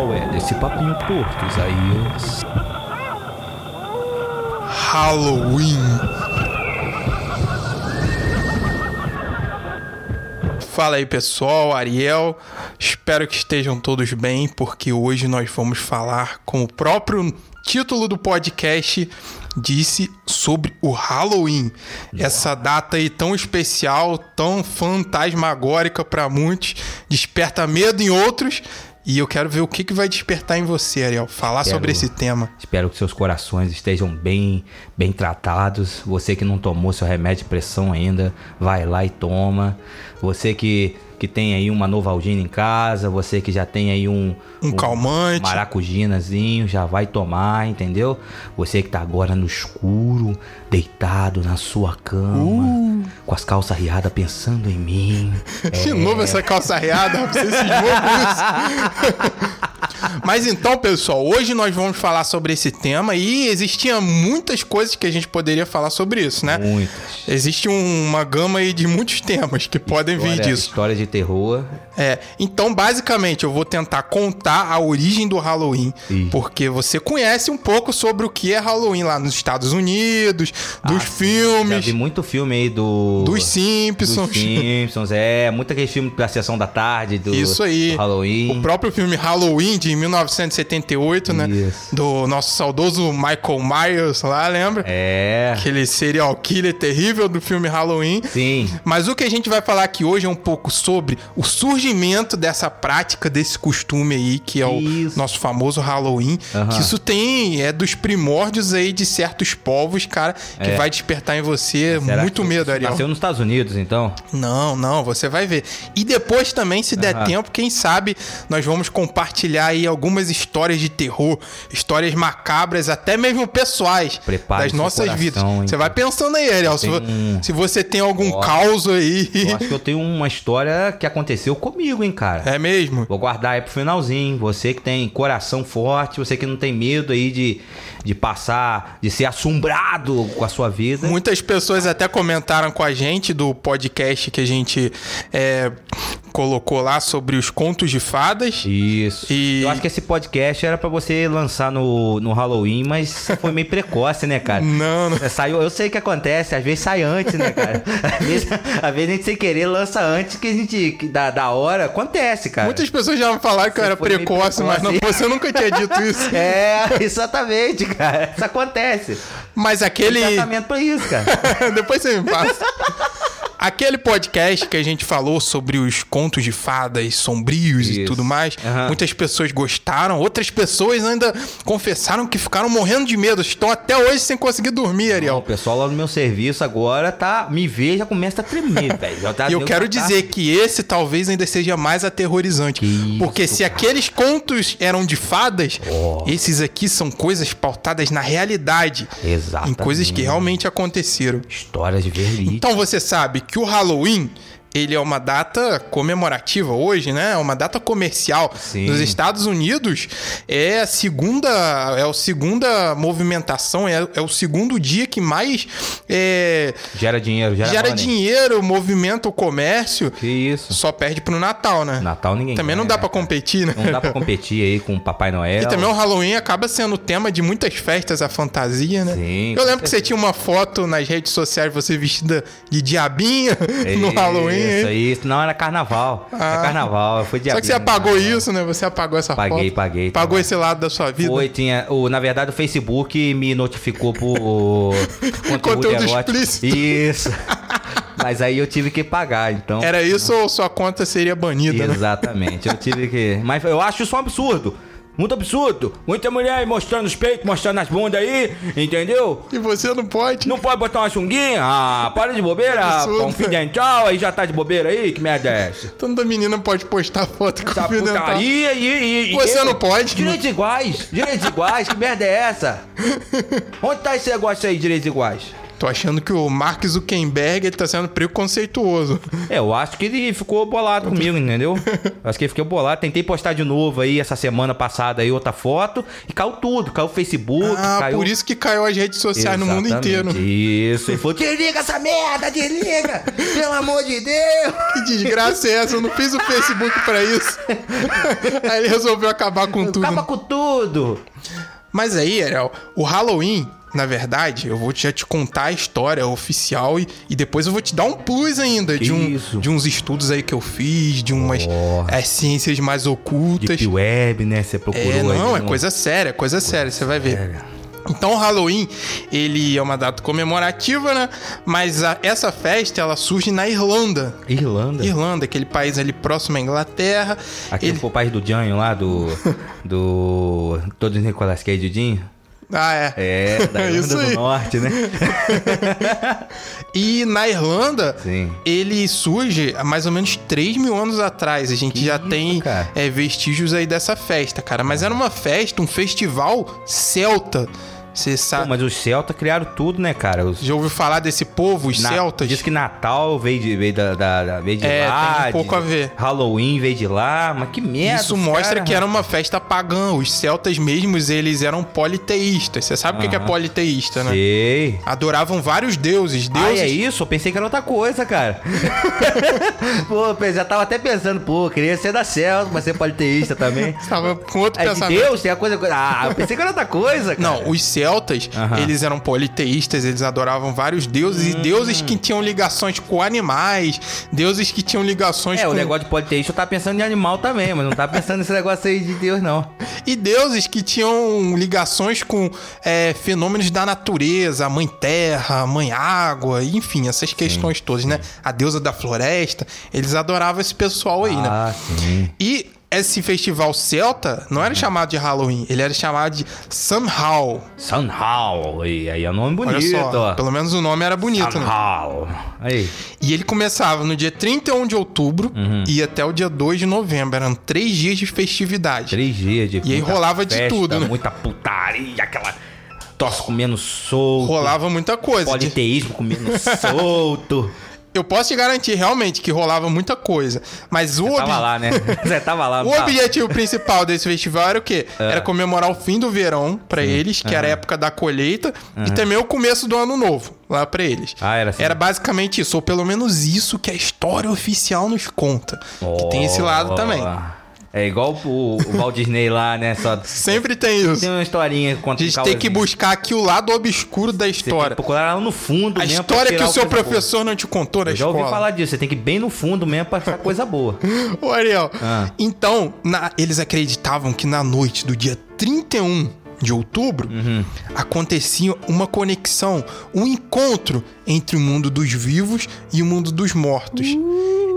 qual é desse papinho torto, Isaías? Halloween. Fala aí pessoal, Ariel. Espero que estejam todos bem, porque hoje nós vamos falar, como o próprio título do podcast disse, sobre o Halloween. Essa data aí tão especial, tão fantasmagórica para muitos, desperta medo em outros. E eu quero ver o que, que vai despertar em você, Ariel. Falar Espero- sobre esse tema. Espero que seus corações estejam bem, bem tratados. Você que não tomou seu remédio de pressão ainda, vai lá e toma. Você que, que tem aí uma Novalgina em casa, você que já tem aí um, Um calmante. maracujinazinho, já vai tomar, entendeu? Você que tá agora no escuro, deitado na sua cama, Uh. com as calças riadas pensando em mim. De novo essa calça riada, você com isso. Mas então, pessoal, hoje nós vamos falar sobre esse tema e existiam muitas coisas que a gente poderia falar sobre isso, né? Muitas. Existe um- uma gama aí de muitos temas que podem vir História-. História de terror. É, então, basicamente, eu vou tentar contar a origem do Halloween, porque você conhece um pouco sobre o que é Halloween lá nos Estados Unidos, dos Ah, Já filmes, vi muito filme aí do. dos Simpsons. Dos Simpsons, é. Muito aquele filme da sessão da tarde, do, Isso aí. do Halloween. O próprio filme Halloween de 1978, né? Isso. Do nosso saudoso Michael Myers lá, lembra? É. Aquele serial killer terrível do filme Halloween. Sim. Mas o que a gente vai falar aqui hoje é um pouco sobre o surgimento dessa prática, desse costume aí, que é o Isso. nosso famoso Halloween. Aham. Que isso tem, é dos primórdios aí de certos povos, cara, que É. vai despertar em você Será muito medo, Ariel. Nasceu nos Estados Unidos, então. Não, não, você vai ver. E depois também, se der Aham. tempo, quem sabe nós vamos compartilhar aí algumas histórias de terror, histórias macabras, até mesmo pessoais Prepare das nossas coração, vidas. hein, Você vai pensando aí, Ariel, se, um- se você tem algum Ó. caos aí. Eu acho que eu tenho uma história que aconteceu comigo, hein, cara. É mesmo? Vou guardar aí pro finalzinho. Você que tem coração forte, você que não tem medo aí de, de passar, de ser assombrado com a sua vida. Muitas pessoas até comentaram com a gente do podcast que a gente é, colocou lá sobre os contos de fadas. Isso. E- Eu acho que esse podcast era pra você lançar no, no Halloween, mas foi meio precoce, né, cara? Não, não. É, Saiu, eu sei o que acontece, às vezes sai antes, né, cara? Às vezes, às vezes a gente sem querer lança antes que a gente. Que da, da hora. Acontece, cara. Muitas pessoas já falaram que eu Você era foi meio precoce, mas não, precoce. você nunca tinha dito isso. É, exatamente, cara. Isso acontece. Mas aquele. Tem tratamento pra isso, cara. Depois você me passa. Aquele podcast que a gente falou sobre os contos de fadas sombrios e Isso. tudo mais, Aham. muitas pessoas gostaram, outras pessoas ainda confessaram que ficaram morrendo de medo, estão até hoje sem conseguir dormir, Ariel. O pessoal lá no meu serviço agora tá. Me vê já começa a tremer, velho. Tá- E eu quero tá- dizer que esse talvez ainda seja mais aterrorizante. Isso, porque se cara. aqueles contos eram de fadas, Ó. esses aqui são coisas pautadas na realidade. Exatamente. Em coisas que realmente aconteceram. Histórias de verídicas. Então você sabe que o Halloween ele é uma data comemorativa hoje, né? É uma data comercial. Sim. Nos Estados Unidos é a segunda, é a segunda movimentação, é, é o segundo dia que mais é, Gera dinheiro, gera, gera dinheiro, movimenta o comércio. Que isso. Só perde pro Natal, né? Natal ninguém Também não ganha, dá pra né, cara? competir, né? Não dá pra competir aí com o Papai Noel. E também o Halloween acaba sendo tema de muitas festas, a fantasia, né? Sim, Eu lembro que você tinha uma foto nas redes sociais, você vestida de diabinha no Halloween. Isso, hein? isso. Não, era carnaval. Ah. Era carnaval. Foi dia Só que você apagou isso, né? Você apagou essa Paguei, foto. paguei, Pagou tá. esse lado da sua vida. Foi, tinha. O, na verdade, o Facebook me notificou por conteúdo, Conteúdo erótico. explícito. Isso. Mas aí eu tive que pagar, então. Era isso ou sua conta seria banida, né? Exatamente. Eu tive que. Mas eu acho isso um absurdo. Muito absurdo. Muita mulher aí mostrando os peitos, mostrando as bundas aí, entendeu? E você não pode. Não pode botar uma sunguinha? Ah, para de bobeira, absurdo. um fio dental, aí já tá de bobeira aí? Que merda é essa? Toda menina pode postar foto com Essa o fio dental. putaria e, e, e- Você eu- não pode. Direitos iguais, direitos iguais, que merda é essa? Onde tá esse negócio aí, direitos iguais? Tô achando que o Mark Zuckerberg ele tá sendo preconceituoso. É, eu acho que ele ficou bolado comigo, entendeu? acho que ele ficou bolado. Tentei postar de novo aí essa semana passada aí outra foto e caiu tudo. Caiu o Facebook, Ah, caiu... por isso que caiu as redes sociais no mundo Exatamente. inteiro. Isso. Ele falou, desliga essa merda, desliga! Pelo amor de Deus! Que desgraça é essa? Eu não fiz o Facebook pra isso. Aí ele resolveu acabar com tudo. Acaba com tudo! Mas aí, Ariel, o Halloween, na verdade, eu vou já te contar a história oficial e, e depois eu vou te dar um plus ainda de, um, Isso. de uns estudos aí que eu fiz, de umas Oh. é, ciências mais ocultas. Deep Web, né? Você procurou É, não, é coisa séria, coisa séria, você vai ver. séria. Então o Halloween, ele é uma data comemorativa, né? Mas a- essa festa, ela surge na Irlanda. Irlanda. Irlanda, aquele país ali próximo à Inglaterra. Aqui Ele- foi o país do Janho lá, do. do. Todos Nicolas Cage e Dinho. Ah, é. É, da Irlanda do Norte, né? E na Irlanda, Sim. ele surge há mais ou menos 3 mil anos atrás. A gente já isso, tem é, vestígios aí dessa festa, cara. Mas era uma festa, um festival celta. Você Pô, sabe. mas os celtas criaram tudo, né, cara? Os Já ouviu falar desse povo, os Na- celtas? Diz que Natal veio de, veio da, da- da- veio de É, lá. tem um pouco de- a ver. Halloween veio de lá, mas que merda. Isso os mostra cara- que era uma festa pagã. Os celtas mesmos, eles eram politeístas. Você sabe o que que é politeísta, né? Sei. Adoravam vários deuses. Ah, Deuses é isso? Eu pensei que era outra coisa, cara. pô, eu já tava até pensando, pô, queria ser da Celta, mas ser politeísta também. Tava com outro É pensamento. Deus, tem a coisa. Ah, eu pensei que era outra coisa, cara. Não, os celtas, Aham. eles eram politeístas, eles adoravam vários deuses e Hum. deuses que tinham ligações com animais, deuses que tinham ligações É, com o negócio de politeísta eu tava pensando em animal também, mas não tava pensando nesse negócio aí de Deus, não. e deuses que tinham ligações com é, fenômenos da natureza, mãe terra, mãe água, enfim, essas questões todas, né? A deusa da floresta, eles adoravam esse pessoal aí, né? Ah, sim. E esse festival celta não era chamado de Halloween, ele era chamado de Samhain. Sunhall. E aí é um nome Olha bonito, só, ó. pelo menos o nome era bonito, né? Sunhall. Aí. E ele começava no dia 31 de outubro Uhum. e até o dia 2 de novembro. Eram três dias de festividade. Três dias de E aí rolava de tudo, né? Muita putaria, aquela tosse comendo solto. Rolava muita coisa. De- Politeísmo comendo solto. Eu posso te garantir realmente que rolava muita coisa. Mas o, ob- Tava lá, né? Você tava lá. o objetivo principal desse festival era o quê? É. Era comemorar o fim do verão pra eles, que era a época da colheita, e também o começo do ano novo lá pra eles. Ah, era assim. Era basicamente isso, ou pelo menos isso que a história oficial nos conta. Que tem esse lado também. É igual o, o Walt Disney lá, né? Só Sempre tem isso. tem uma historinha A contra gente tem que buscar aqui o lado obscuro da história. procurar lá no fundo A história que o seu coisa boa. professor não te contou na Eu já ouvi escola. falar disso. Você tem que ir bem no fundo mesmo pra achar coisa boa. Ô, Ariel, Ah. então, na- eles acreditavam que na noite do dia 31 de outubro Uhum. acontecia uma conexão, um encontro entre o mundo dos vivos e o mundo dos mortos.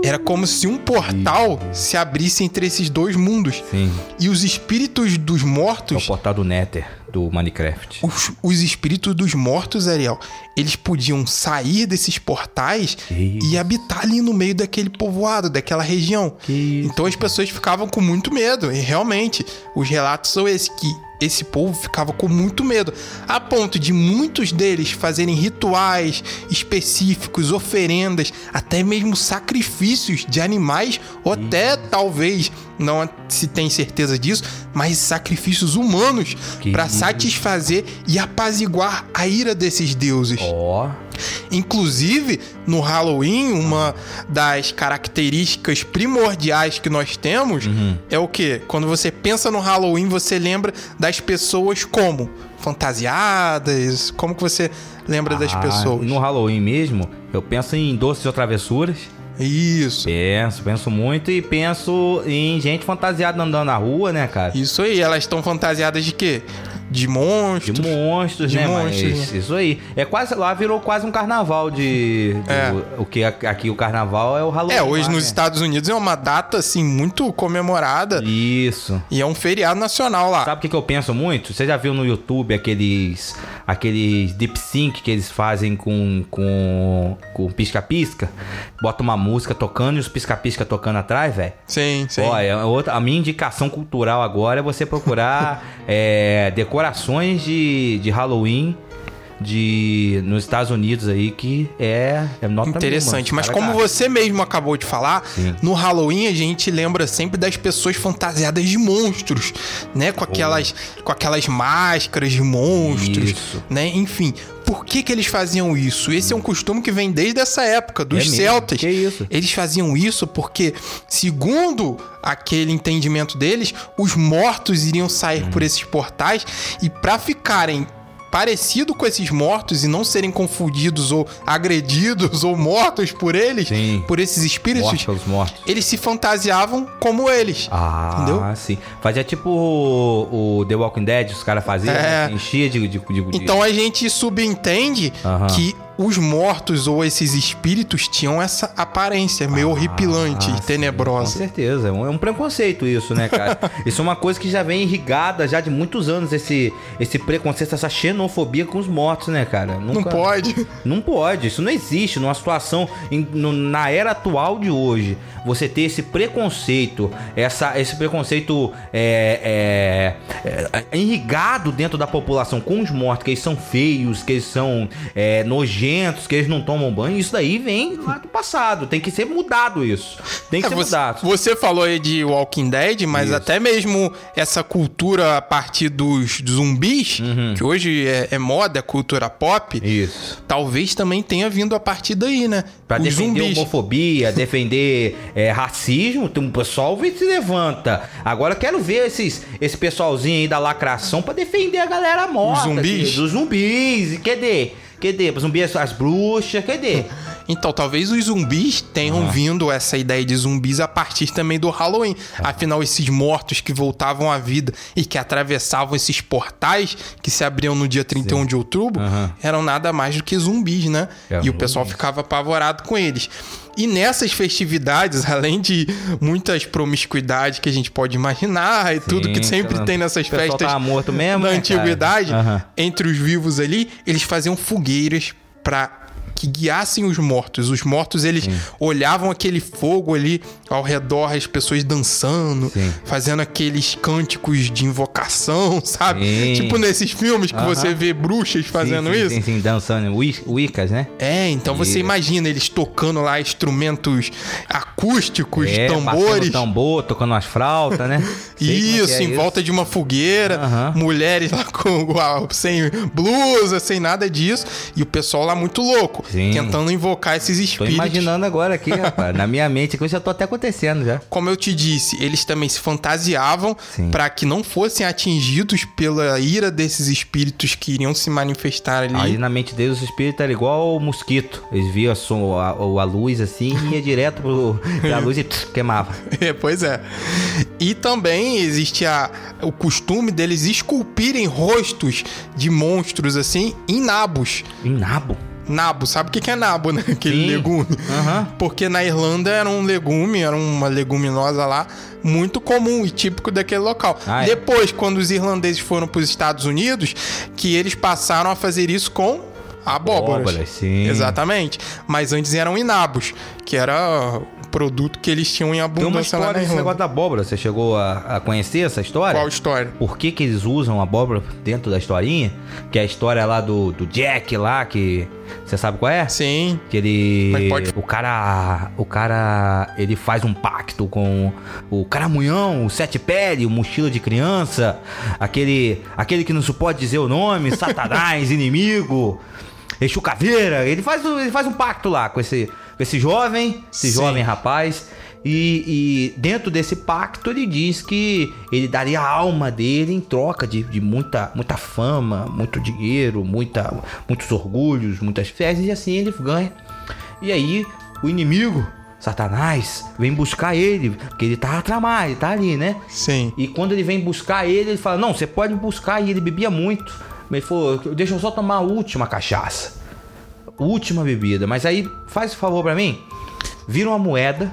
Era como se um portal se abrisse entre esses dois mundos. Sim. E os espíritos dos É o mortos portal do Nether, do Minecraft. os, os espíritos dos mortos, Ariel, eles podiam sair desses portais e habitar ali no meio daquele povoado, daquela região. Isso, então as pessoas ficavam com muito medo. E realmente, os relatos são esses que esse povo ficava com muito medo, a ponto de muitos deles fazerem rituais específicos, oferendas, até mesmo sacrifícios de animais, ou até talvez não se tem certeza disso, mas sacrifícios humanos para satisfazer e apaziguar a ira desses deuses. Ó. Inclusive, no Halloween, uma das características primordiais que nós temos Uhum. é o que? Quando você pensa no Halloween, você lembra das pessoas como? Fantasiadas? Como que você lembra das Ah, pessoas? No Halloween mesmo, eu penso em doces ou travessuras. Isso. Penso, penso muito e penso em gente fantasiada andando na rua, né, cara? Isso aí, elas estão fantasiadas de quê? De monstros. De monstros, De né? monstros, Mas isso aí. É quase lá virou quase um carnaval de. do- É. O que aqui o carnaval é o Halloween. É, hoje lá, nos né? Estados Unidos é uma data assim muito comemorada Isso. e é um feriado nacional lá. Sabe o que, que eu penso muito? Você já viu no YouTube aqueles aqueles deep sync que eles fazem com com com pisca-pisca? Bota uma música tocando e os pisca-pisca tocando atrás, velho. Sim, sim. É outra, a minha indicação cultural agora é você procurar é, decorações de, de Halloween de nos Estados Unidos aí que é, é nota Interessante, mil, mas cara, como cara. você mesmo acabou de falar, Sim. no Halloween a gente lembra sempre das pessoas fantasiadas de monstros, né? Com aquelas, com aquelas máscaras de monstros, Isso. né? Enfim, por que que eles faziam isso? Esse é um costume que vem desde essa época, dos É celtas. Que isso? Eles faziam isso porque, segundo aquele entendimento deles, os mortos iriam sair Hum. por esses portais e para ficarem parecido com esses mortos e não serem confundidos ou agredidos ou mortos por eles, Sim. por esses espíritos, Morte pelos mortos. eles se fantasiavam como eles. Ah, Entendeu? sim. Fazia tipo o, o The Walking Dead, os caras faziam, É. né? enchia de, de, de- Então a gente subentende que os mortos ou esses espíritos tinham essa aparência meio horripilante Ah, e sim, tenebrosa. Com certeza. É um, é um preconceito isso, né, cara? isso é uma coisa que já vem irrigada já de muitos anos, esse, esse preconceito, essa xenofobia com os mortos, né, cara? Não Nunca- pode. Não pode, isso não existe numa situação em- no- na era atual de hoje. Você ter esse preconceito, essa, esse preconceito é, é, é, irrigado dentro da população com os mortos, que eles são feios, que eles são é, nojentos, que eles não tomam banho, isso daí vem lá do passado. Tem que ser mudado isso. Tem que É, ser você, mudado. você falou aí de Walking Dead, mas Isso. até mesmo essa cultura a partir dos zumbis, Uhum. que hoje é, é moda, é cultura pop, Isso. talvez também tenha vindo a partir daí, né? Pra Os defender zumbis. homofobia, defender é, racismo, tem um pessoal que se levanta. Agora eu quero ver esses, esse pessoalzinho aí da lacração pra defender a galera morta. Os zumbis? Dos zumbis. Cadê? Cadê? Os zumbis, as bruxas, cadê? Então, talvez os zumbis tenham Ah. vindo essa ideia de zumbis a partir também do Halloween. Ah. Afinal, esses mortos que voltavam à vida e que atravessavam esses portais que se abriam no dia 31 de outubro Aham. eram nada mais do que zumbis, né? Eram e o pessoal ficava apavorado com eles. E nessas festividades, além de muitas promiscuidades que a gente pode imaginar e tudo que Sim, sempre tem nessas festas morto mesmo, na né, antiguidade? Aham. entre os vivos ali, eles faziam fogueiras pra que guiassem os mortos. Os mortos, eles olhavam aquele fogo ali ao redor, as pessoas dançando, Sim. fazendo aqueles cânticos de invocação, sabe? Sim. Tipo nesses filmes que Aham. você vê bruxas fazendo sim, sim, isso. Sim, sim, dançando. Wi- Wiccas, né? É, então você Isso. imagina eles tocando lá instrumentos acústicos, É, tambores. tambor, tocando as flautas, né? É que Isso, é em volta de uma fogueira, Aham. mulheres lá com a- sem blusa, sem nada disso, e o pessoal lá muito louco, Sim. tentando invocar esses Tô espíritos. imaginando agora aqui, rapaz. Na minha mente aqui, eu já tô até acontecendo já. Como eu te disse, eles também se fantasiavam para que não fossem atingidos pela ira desses espíritos que iriam se manifestar ali. Aí na mente deles o espírito era igual o mosquito. Eles viam a, som- a, a luz assim e ia direto pro, pra luz e pss, queimava. É, pois é. E também existe a, o costume deles esculpirem rostos de monstros assim em nabos. Em nabo. Nabo, sabe o que é nabo, né? Aquele Sim. legume. Aham. Porque na Irlanda era um legume, era uma leguminosa lá, muito comum e típico daquele local. Ah, é? Depois, quando os irlandeses foram para os Estados Unidos, que eles passaram a fazer isso com abóboras. Abóboras, sim. Exatamente. Mas antes eram inabos, que era produto que eles tinham em Tem abundância lá na Irlanda. negócio da abóbora. Você chegou a, a conhecer essa história? Qual história? Por que, que eles usam abóbora dentro da historinha? Que é a história lá do, do Jack lá, que. Você sabe qual é? Sim. Que ele. Mas pode- O cara. O cara. Ele faz um pacto com o caramunhão, o sete pele, o mochila de criança, aquele. Aquele que não se pode dizer o nome, Satanás, inimigo, Exu Caveira. Ele faz, ele faz um pacto lá com esse, esse jovem, esse Sim. jovem rapaz. E, e dentro desse pacto ele diz que ele daria a alma dele em troca de, de muita, muita fama, muito dinheiro, muita, muitos orgulhos, muitas fezes, e assim ele ganha. E aí o inimigo, Satanás, vem buscar ele, porque ele tá a tramar, ele tá ali, né? Sim. E quando ele vem buscar ele, ele fala: Não, você pode buscar. E ele bebia muito. Mas ele falou: Deixa eu só tomar a última cachaça. Última bebida. Mas aí, faz o favor pra mim. Vira uma moeda.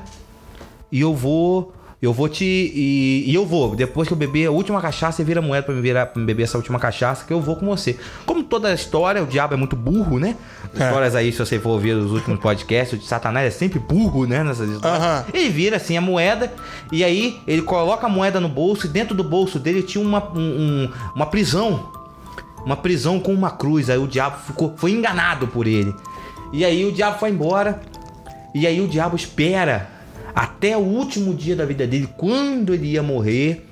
E eu vou. Eu vou te. E, e eu vou. Depois que eu beber a última cachaça, você vira moeda pra me, virar, pra me beber essa última cachaça, que eu vou com você. Como toda a história, o diabo é muito burro, né? É. Histórias aí, se você for ouvir os últimos podcasts, o Satanás é sempre burro, né? Nessas histórias. Aham. Ele vira assim a moeda e aí ele coloca a moeda no bolso e dentro do bolso dele tinha uma, um- um- uma prisão. Uma prisão com uma cruz. Aí o diabo ficou, foi enganado por ele. E aí o diabo foi embora. E aí o diabo espera até o último dia da vida dele, quando ele ia morrer.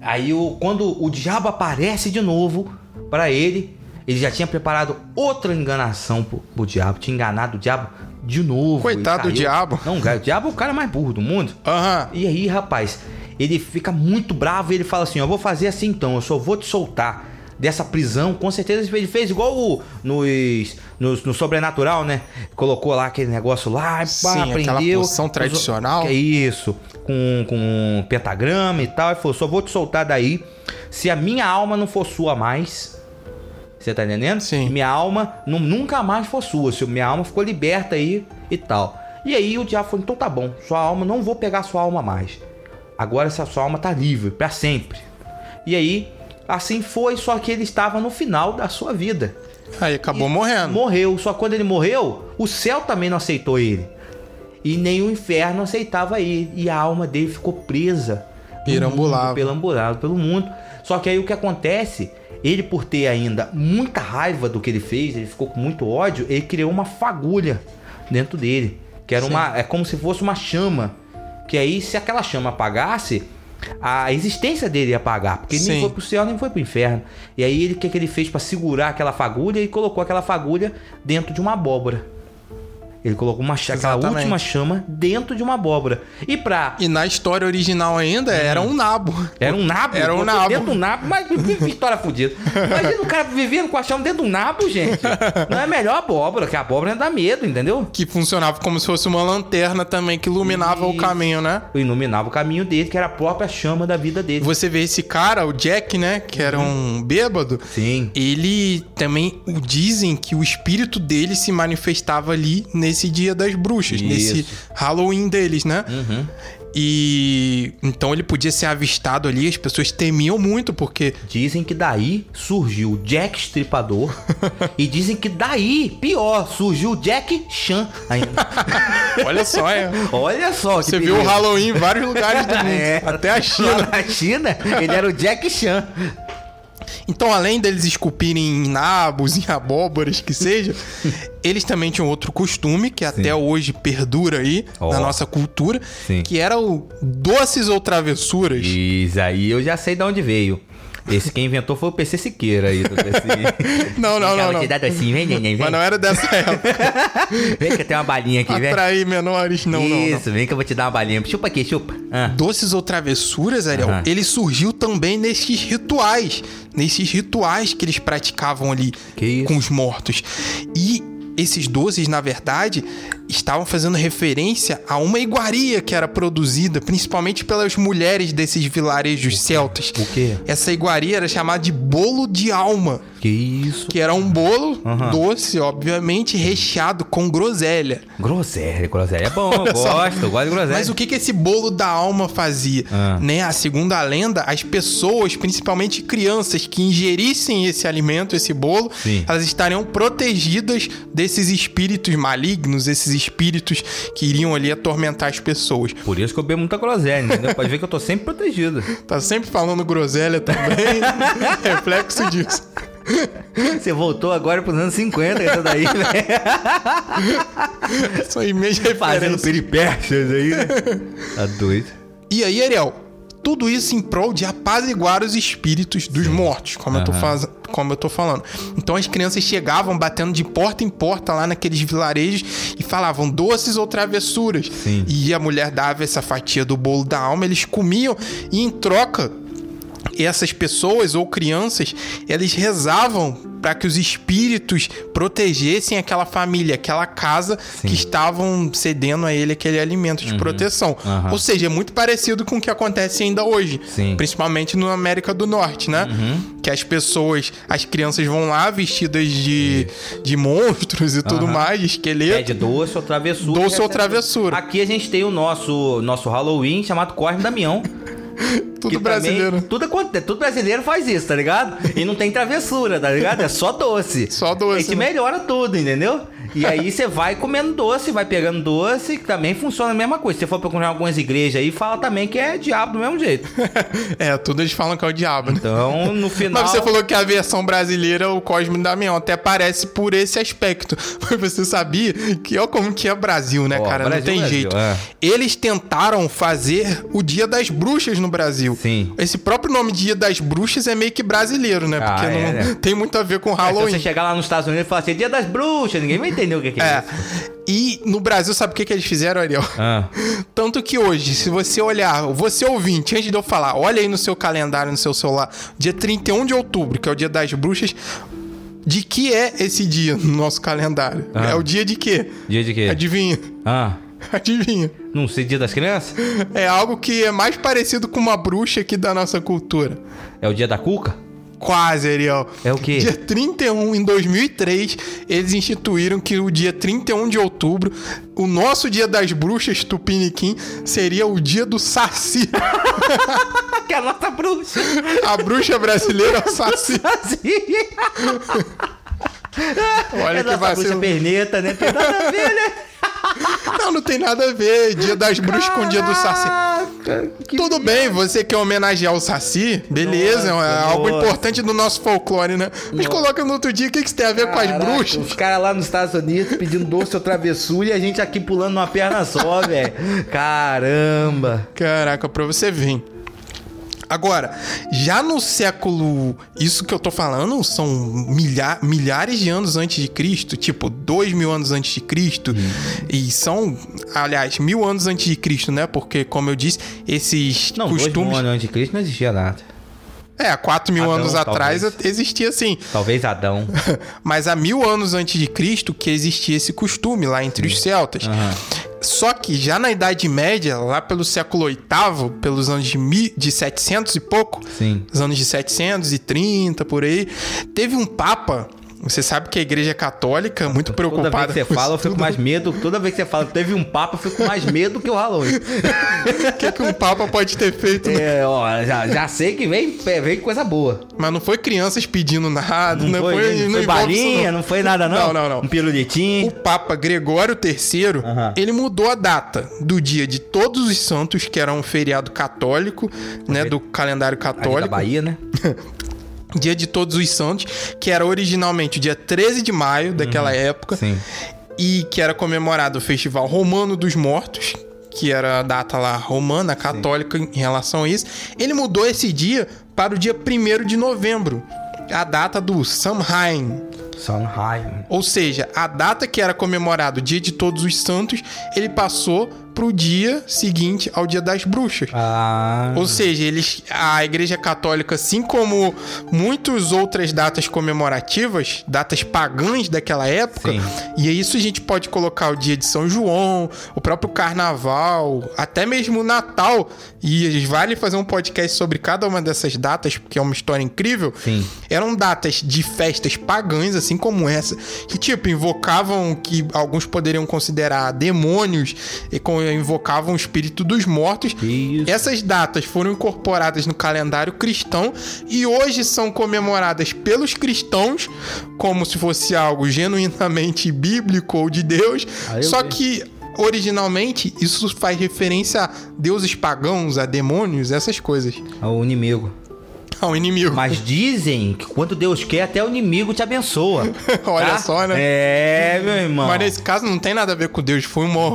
Aí o, quando o diabo aparece de novo para ele, ele já tinha preparado outra enganação pro, pro diabo, tinha enganado o diabo de novo. Coitado do diabo. Não, o diabo é o cara mais burro do mundo. Aham. E aí, rapaz, ele fica muito bravo e ele fala assim: Eu vou fazer assim então, eu só vou te soltar dessa prisão. Com certeza ele fez igual o, nos, no, no Sobrenatural, né? Colocou lá aquele negócio lá, Sim, pá, aquela aprendeu. poção tradicional. Que é isso, com, com pentagrama e tal. E falou: Só vou te soltar daí se a minha alma não for sua mais. Você tá entendendo? Sim. Minha alma não, nunca mais for sua. Se minha alma ficou liberta aí e tal. E aí o diabo falou: então tá bom, sua alma, não vou pegar sua alma mais. Agora essa sua alma tá livre para sempre. E aí, assim foi, só que ele estava no final da sua vida. Aí acabou E morrendo. Morreu. Só que quando ele morreu, o céu também não aceitou ele. E nem o inferno aceitava ele. E a alma dele ficou presa. Perambulava. mundo, Perambulava pelo mundo. Só que aí o que acontece? Ele, por ter ainda muita raiva do que ele fez, ele ficou com muito ódio, ele criou uma fagulha dentro dele. Que era Sim. uma. É como se fosse uma chama. Que aí, se aquela chama apagasse, a existência dele ia apagar. Porque ele nem Sim. foi pro céu, nem foi pro inferno. E aí, ele, o que, que ele fez pra segurar aquela fagulha? Ele colocou aquela fagulha dentro de uma abóbora. Ele colocou uma, aquela última chama dentro de uma abóbora. E pra. E na história original ainda era um nabo. Era um nabo? Era um nabo. Dentro do nabo, mas que história fodida. Imagina o cara vivendo com a chama dentro do nabo, gente. Não é melhor abóbora, que a abóbora dá medo, entendeu? Que funcionava como se fosse uma lanterna também, que iluminava o Isso. caminho, né? Iluminava o caminho dele, que era a própria chama da vida dele. Você vê esse cara, o Jack, né? Que era um bêbado. Sim. Ele também o dizem que o espírito dele se manifestava ali nesse dia das bruxas, nesse Isso. Halloween deles, né? Uhum. E então ele podia ser avistado ali, as pessoas temiam muito porque Dizem que daí surgiu o Jack Stripador. e dizem que daí, pior, surgiu o Jack Chan ainda. olha só, é. Olha só que Você viu o. Halloween em vários lugares do mundo, É. até a China. na China, ele era o Jack Chan. Então, além deles esculpirem em nabos, em abóboras, que seja, eles também tinham outro costume que até hoje perdura aí Ó. na nossa cultura, Sim. que era o doces ou travessuras. Isso aí eu já sei de onde veio. Esse quem inventou foi o PC Siqueira aí. Do PC. Não, não, não, não. Te dar assim, vem, neném, vem. Mas não era dessa época. Vem que eu tenho uma balinha aqui, vem. Atrair menores, não, não, não. Isso, vem que eu vou te dar uma balinha. Chupa aqui, chupa. Ah. Doces ou travessuras, Ariel, ele surgiu também nesses rituais. Nesses rituais que eles praticavam ali Que isso? com os mortos. E esses doces, na verdade, estavam fazendo referência a uma iguaria que era produzida principalmente pelas mulheres desses vilarejos celtas. O quê? Essa iguaria era chamada de bolo de alma, Que isso? que era um bolo Aham. doce, obviamente, recheado com groselha. Groselha, groselha é bom, eu gosto, eu gosto de groselha. Mas o que, que esse bolo da alma fazia? Ah. Né? A segunda lenda, as pessoas, principalmente crianças, que ingerissem esse alimento, esse bolo, Sim. elas estariam protegidas desses espíritos malignos, esses espíritos que iriam ali atormentar as pessoas. Por isso que eu bebo muita groselha, entendeu? Pode ver que eu tô sempre protegido. Tá sempre falando groselha também, reflexo disso. Você voltou agora pros anos 50, essa daí, né? Aí mesmo é Fazendo peripécias aí, né? Tá doido. E aí, Ariel, tudo isso em prol de apaziguar os espíritos dos mortos, como, eu tô faz... como eu tô falando. Então as crianças chegavam batendo de porta em porta lá naqueles vilarejos e falavam doces ou travessuras. Sim. E a mulher dava essa fatia do bolo da alma, eles comiam e em troca essas pessoas ou crianças, eles rezavam para que os espíritos protegessem aquela família, aquela casa Sim. que estavam cedendo a ele aquele alimento de proteção. Aham. Ou seja, é muito parecido com o que acontece ainda hoje, Sim. principalmente na América do Norte, né? Que as pessoas, as crianças vão lá vestidas de, de monstros e tudo mais, de esqueleto. Pede doce ou travessura. Doce ou travessura. Aqui a gente tem o nosso, nosso Halloween chamado Corre Damião. Tudo brasileiro. Também, tudo, aconte- tudo brasileiro faz isso, tá ligado? E não tem travessura, tá ligado? É só doce. Só doce, A gente né? melhora tudo, entendeu? E aí você vai comendo doce, vai pegando doce, que também funciona a mesma coisa. Se você for procurar algumas igrejas aí, fala também que é diabo do mesmo jeito. é, tudo eles falam que é o diabo, né? Então, no final. Mas você falou que a versão brasileira, o Cosme e Damião, até parece por esse aspecto. Mas você sabia que, ó, como que é Brasil, né, Ó, cara? Brasil, Não tem Brasil, jeito. é. Eles tentaram fazer o Dia das Bruxas no Brasil. Sim. Esse próprio nome Dia das Bruxas é meio que brasileiro, né? Ah, Porque é, não né? tem muito a ver com É, se Halloween. você chegar lá nos Estados Unidos e falar assim, dia das bruxas, ninguém vai entender o que, que é, É. isso. E no Brasil, sabe o que, que eles fizeram, Ariel? Ah. Tanto que hoje, se você olhar, você ouvinte, antes de eu falar, olha aí no seu calendário, no seu celular, dia 31 de outubro, que é o dia das bruxas, de que é esse dia no nosso calendário? Ah. É o dia de quê? Dia de quê? Adivinha? Ah, Adivinha? não sei, dia das crianças? É algo que é mais parecido com uma bruxa aqui da nossa cultura. É o dia da cuca? Quase, Ariel. É o quê? Dia 31, em 2003, eles instituíram que o dia 31 de outubro, o nosso dia das bruxas Tupiniquim, seria o dia do Saci. que é a nossa bruxa. A bruxa brasileira é o Saci. Olha é que nossa vacilo. bruxa perneta, né? Tem nada a ver, né? Não, não tem nada a ver. Dia das bruxas com o dia do Saci. Caraca, Tudo bem, você quer homenagear o Saci, beleza, Nossa, é algo nossa. importante do nosso folclore, né? Mas coloca no outro dia, o que, que isso tem a ver com as Caraca, bruxas? Os caras lá nos Estados Unidos pedindo doce ou travessura e a gente aqui pulando numa perna só, velho. Caramba. Caraca, pra você ver. Agora, já no século. Isso que eu tô falando são milha- milhares de anos antes de Cristo, tipo, dois mil anos antes de Cristo. E são, aliás, mil anos antes de Cristo, né? Porque, como eu disse, esses Não, dois mil costumes. anos antes de Cristo não existia nada. É, quatro mil Adão, anos atrás talvez. existia assim. Talvez Adão. Mas há mil anos antes de Cristo que existia esse costume lá entre os celtas. Aham. Só que já na Idade Média, lá pelo século VIII, pelos anos de, mi- de 700 e pouco, Sim. os anos de 730 por aí, teve um papa. Você sabe que a Igreja Católica, muito Toda vez preocupada que você com fala, eu fico mais medo. Toda vez que você fala que teve um papo, eu fico com mais medo que o Halloween. O que, que um papa pode ter feito? né? É, ó, já, já sei que vem, vem coisa boa. Mas não foi crianças pedindo nada, Não, não, foi, foi, não foi balinha, não. não. foi nada não? Não, não, não. Um pirulitinho. O Papa Gregório III, ele mudou a data do dia de Todos os Santos, que era um feriado católico, né, do calendário Ali da católico. Bahia, né? Dia de Todos os Santos, que era originalmente o dia 13 de maio daquela época, Sim. e que era comemorado o Festival Romano dos Mortos, que era a data lá romana, católica em relação a isso. Ele mudou esse dia para o dia 1 de novembro, a data do Samhain. Sondheim. Ou seja, a data que era comemorado o Dia de Todos os Santos, ele passou pro dia seguinte ao Dia das Bruxas. Ah. Ou seja, eles, a Igreja Católica, assim como muitas outras datas comemorativas, datas pagãs daquela época, Sim. e é isso a gente pode colocar o dia de São João, o próprio Carnaval, até mesmo o Natal, e vale fazer um podcast sobre cada uma dessas datas, porque é uma história incrível. Sim. Eram datas de festas pagãs, assim como essa, que tipo invocavam que alguns poderiam considerar demônios e com- invocavam o espírito dos mortos. Isso. Essas datas foram incorporadas no calendário cristão e hoje são comemoradas pelos cristãos como se fosse algo genuinamente bíblico ou de Deus. Aí eu Só que originalmente isso faz referência a deuses pagãos, a demônios, essas coisas, O inimigo. Ao inimigo. Mas dizem que quando Deus quer, até o inimigo te abençoa. Olha tá? só, né? É, meu irmão. Mas nesse caso não tem nada a ver com Deus, foi uma.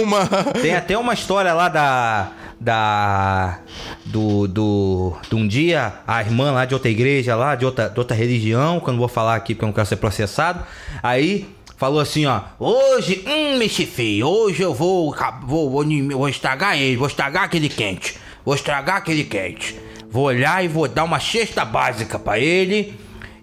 uma... Tem até uma história lá da. Da. Do. Do. De um dia, a irmã lá de outra igreja, lá, de outra, de outra religião, que eu não vou falar aqui porque eu não quero ser processado. Aí. Falou assim, ó. Hoje, hum, mexe feio. Hoje eu vou, vou, vou, vou estragar ele, vou estragar aquele quente. Vou estragar aquele quente. Vou olhar e vou dar uma cesta básica pra ele.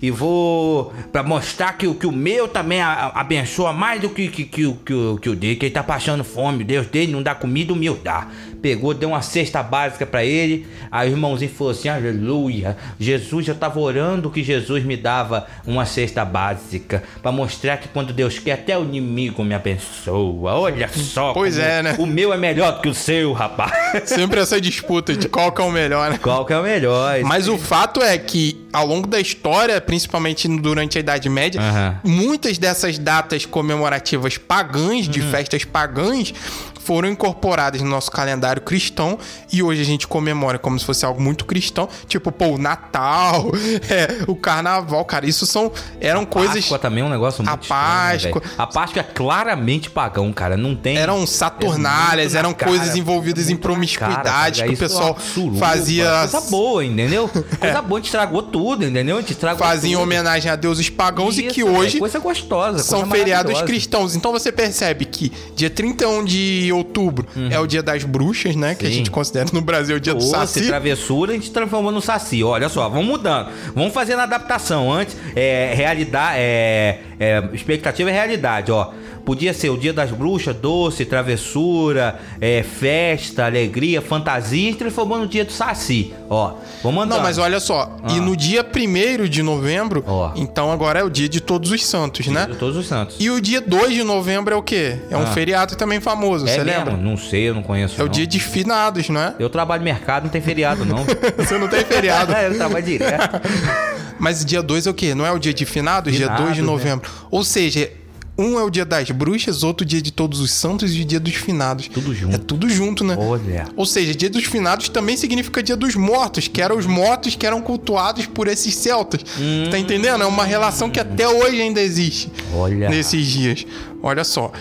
E vou. Pra mostrar que, o- que o meu também abençoa mais do que, que, que, que, que o dele, que ele tá passando fome. Deus dele não dá comida, o meu dá. Pegou, deu uma cesta básica para ele. Aí o irmãozinho falou assim: Aleluia, Jesus, eu tava orando que Jesus me dava uma cesta básica para mostrar que quando Deus quer, até o inimigo me abençoa. Olha só. Pois é, né? O meu é melhor que o seu, rapaz. Sempre essa disputa de qual que é o melhor, né? Qual que é o melhor? Mas o fato é que, ao longo da história, principalmente durante a Idade Média, Uhum. muitas dessas datas comemorativas pagãs, de festas pagãs, foram incorporadas no nosso calendário cristão e hoje a gente comemora como se fosse algo muito cristão, tipo, pô, o Natal, é, o Carnaval, cara, isso são eram coisas Páscoa também é um negócio muito A estranho, né, Páscoa. velho? a Páscoa é claramente pagão, cara. Não tem. eram saturnálias, É eram cara, coisas envolvidas em promiscuidade cara, que o é pessoal suruba, fazia Coisa boa, entendeu? Coisa boa, a gente estragou tudo, entendeu? A gente estragou fazia tudo. homenagem a deuses pagãos e Isso, que velho, hoje Coisa gostosa. são coisa feriados maravilhosa. cristãos. Então você percebe que dia 31 de outubro é o dia das bruxas, né? Que a Uhum. Sim. gente considera no Brasil o dia do Ou se Saci. travessura, a gente transformou no saci. Olha só, vamos mudando. Vamos fazendo adaptação. Antes, é, realidade, é, é, expectativa é realidade, ó. Podia ser o dia das bruxas, doce, travessura, é, festa, alegria, fantasia, e transformou no dia do saci. Ó, vamos andando. Não, mas olha só. E Ah. no dia 1 de novembro, Ó. então agora é o dia de Todos os Santos, né? De Todos os santos. E o dia 2 de novembro é o quê? É um Ah. feriado também famoso, é você mesmo? lembra? Não sei, eu não conheço. É o não. dia de finados, não é? Eu trabalho no mercado, não tem feriado, não. Você não tem feriado. eu trabalho direto. Mas dia 2 é o quê? Não é o dia de finados? dia Finados, 2 de né? novembro. Ou seja, um é o dia das bruxas, outro dia de todos os santos e o dia dos finados. Tudo junto. É tudo junto, né? Olha. Ou seja, dia dos finados também significa dia dos mortos, que eram os mortos que eram cultuados por esses celtas. Tá entendendo? É uma relação que até hoje ainda existe Olha. nesses dias. Olha só.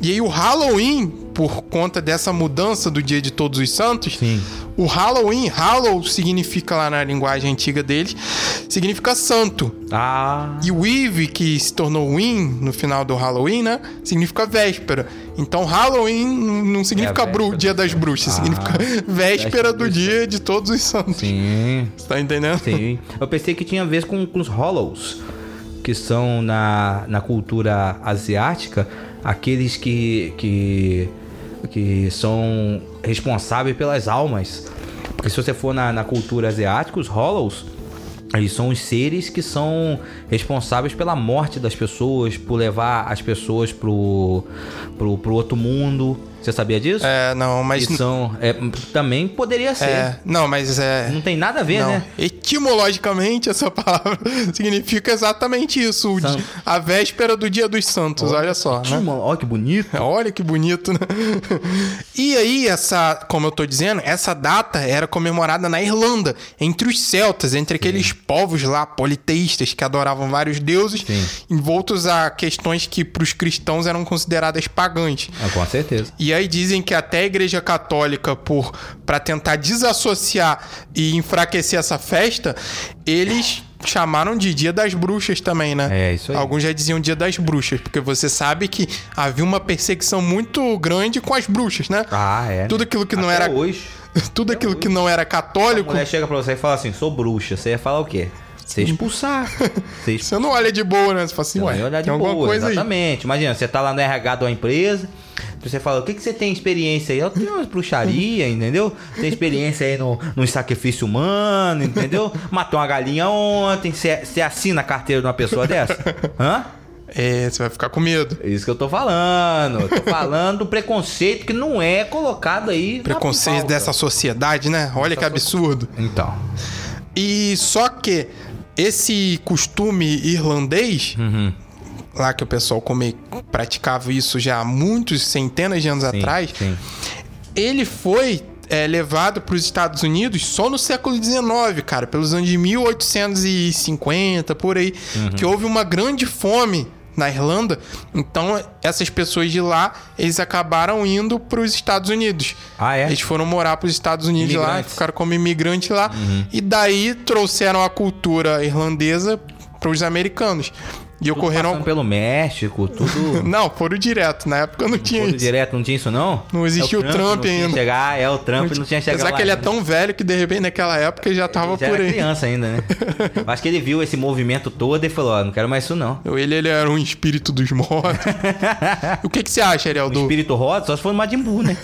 E aí o Halloween, por conta dessa mudança do dia de todos os santos, Sim. o Halloween, Hallow significa lá na linguagem antiga deles, significa santo. Ah. E o Eve, que se tornou Win no final do Halloween, né? Significa véspera. Então Halloween não- não significa É bru- dia das bruxas, Ah, significa véspera do dia de todos os santos. Sim. Você tá entendendo? Sim. Eu pensei que tinha a ver com, com os Hollows, que são na, na cultura asiática aqueles que, que, que são responsáveis pelas almas. Porque se você for na, na cultura asiática, os Hollows. Eles são os seres que são responsáveis pela morte das pessoas, por levar as pessoas pro, pro, pro outro mundo. Você sabia disso? É, não, mas. E são, é, também poderia ser. É, não, mas é. Não tem nada a ver, Não. né? Etimologicamente, essa palavra significa exatamente isso. A véspera do dia dos santos, olha só, né? Olha que bonito. Olha que bonito, né? E aí, essa, como eu tô dizendo, essa data era comemorada na Irlanda, entre os celtas, entre aqueles povos lá politeístas que adoravam vários deuses, Sim. envoltos a questões que para os cristãos eram consideradas pagãs. Ah, com certeza. E aí dizem que até a Igreja Católica, por para tentar desassociar e enfraquecer essa festa, eles chamaram de Dia das Bruxas também, né? É, isso aí. Alguns já diziam Dia das Bruxas, porque você sabe que havia uma perseguição muito grande com as bruxas, né? Ah, é. Tudo né? aquilo que não Até era hoje. tudo aquilo que não era A católico, mulher chega pra você e fala assim: sou bruxa. Você ia falar o quê? Você expulsar. Você ia você não olha de boa, né? Você fala assim, Você ué, vai olhar de boa, coisa aí. exatamente. Imagina, você tá lá no RH de uma empresa, você fala, o que, que você tem experiência aí? Eu tenho umas bruxaria, entendeu? Tem experiência aí no, no sacrifício humano, entendeu? Matou uma galinha ontem, você, assina a carteira de uma pessoa dessa? Hã? É, você vai ficar com medo. É isso que eu tô falando. Eu tô falando do preconceito que não é colocado aí. Preconceito dessa sociedade, né? Olha que absurdo. Então. E só que esse costume irlandês, Uhum. Lá que o pessoal come, praticava isso já há muitos centenas de anos Sim, atrás, sim. ele foi é, levado para os Estados Unidos só no século XIX, cara, pelos anos de 1850, por aí, Uhum. que houve uma grande fome na Irlanda. Então, essas pessoas de lá, eles acabaram indo para os Estados Unidos. Ah, é? Eles foram morar para os Estados Unidos lá, ficaram como imigrante lá, e daí trouxeram a cultura irlandesa para os americanos. E ocorreram. Passando pelo México, tudo. Não, foram direto. Na época não tinha tudo isso. direto, não tinha isso não? Não existia É o Trump não tinha ainda. Chegar, é, o Trump não tinha chegado Apesar lá que ele é tão velho que de repente naquela época ele já tava Já por era aí. criança ainda, né? Acho que ele viu esse movimento todo e falou, ó, não quero mais isso não. Ele, ele era um espírito dos mortos. o que, que você acha, Ariel? O Do... espírito roda só se for no Majin Buu, né?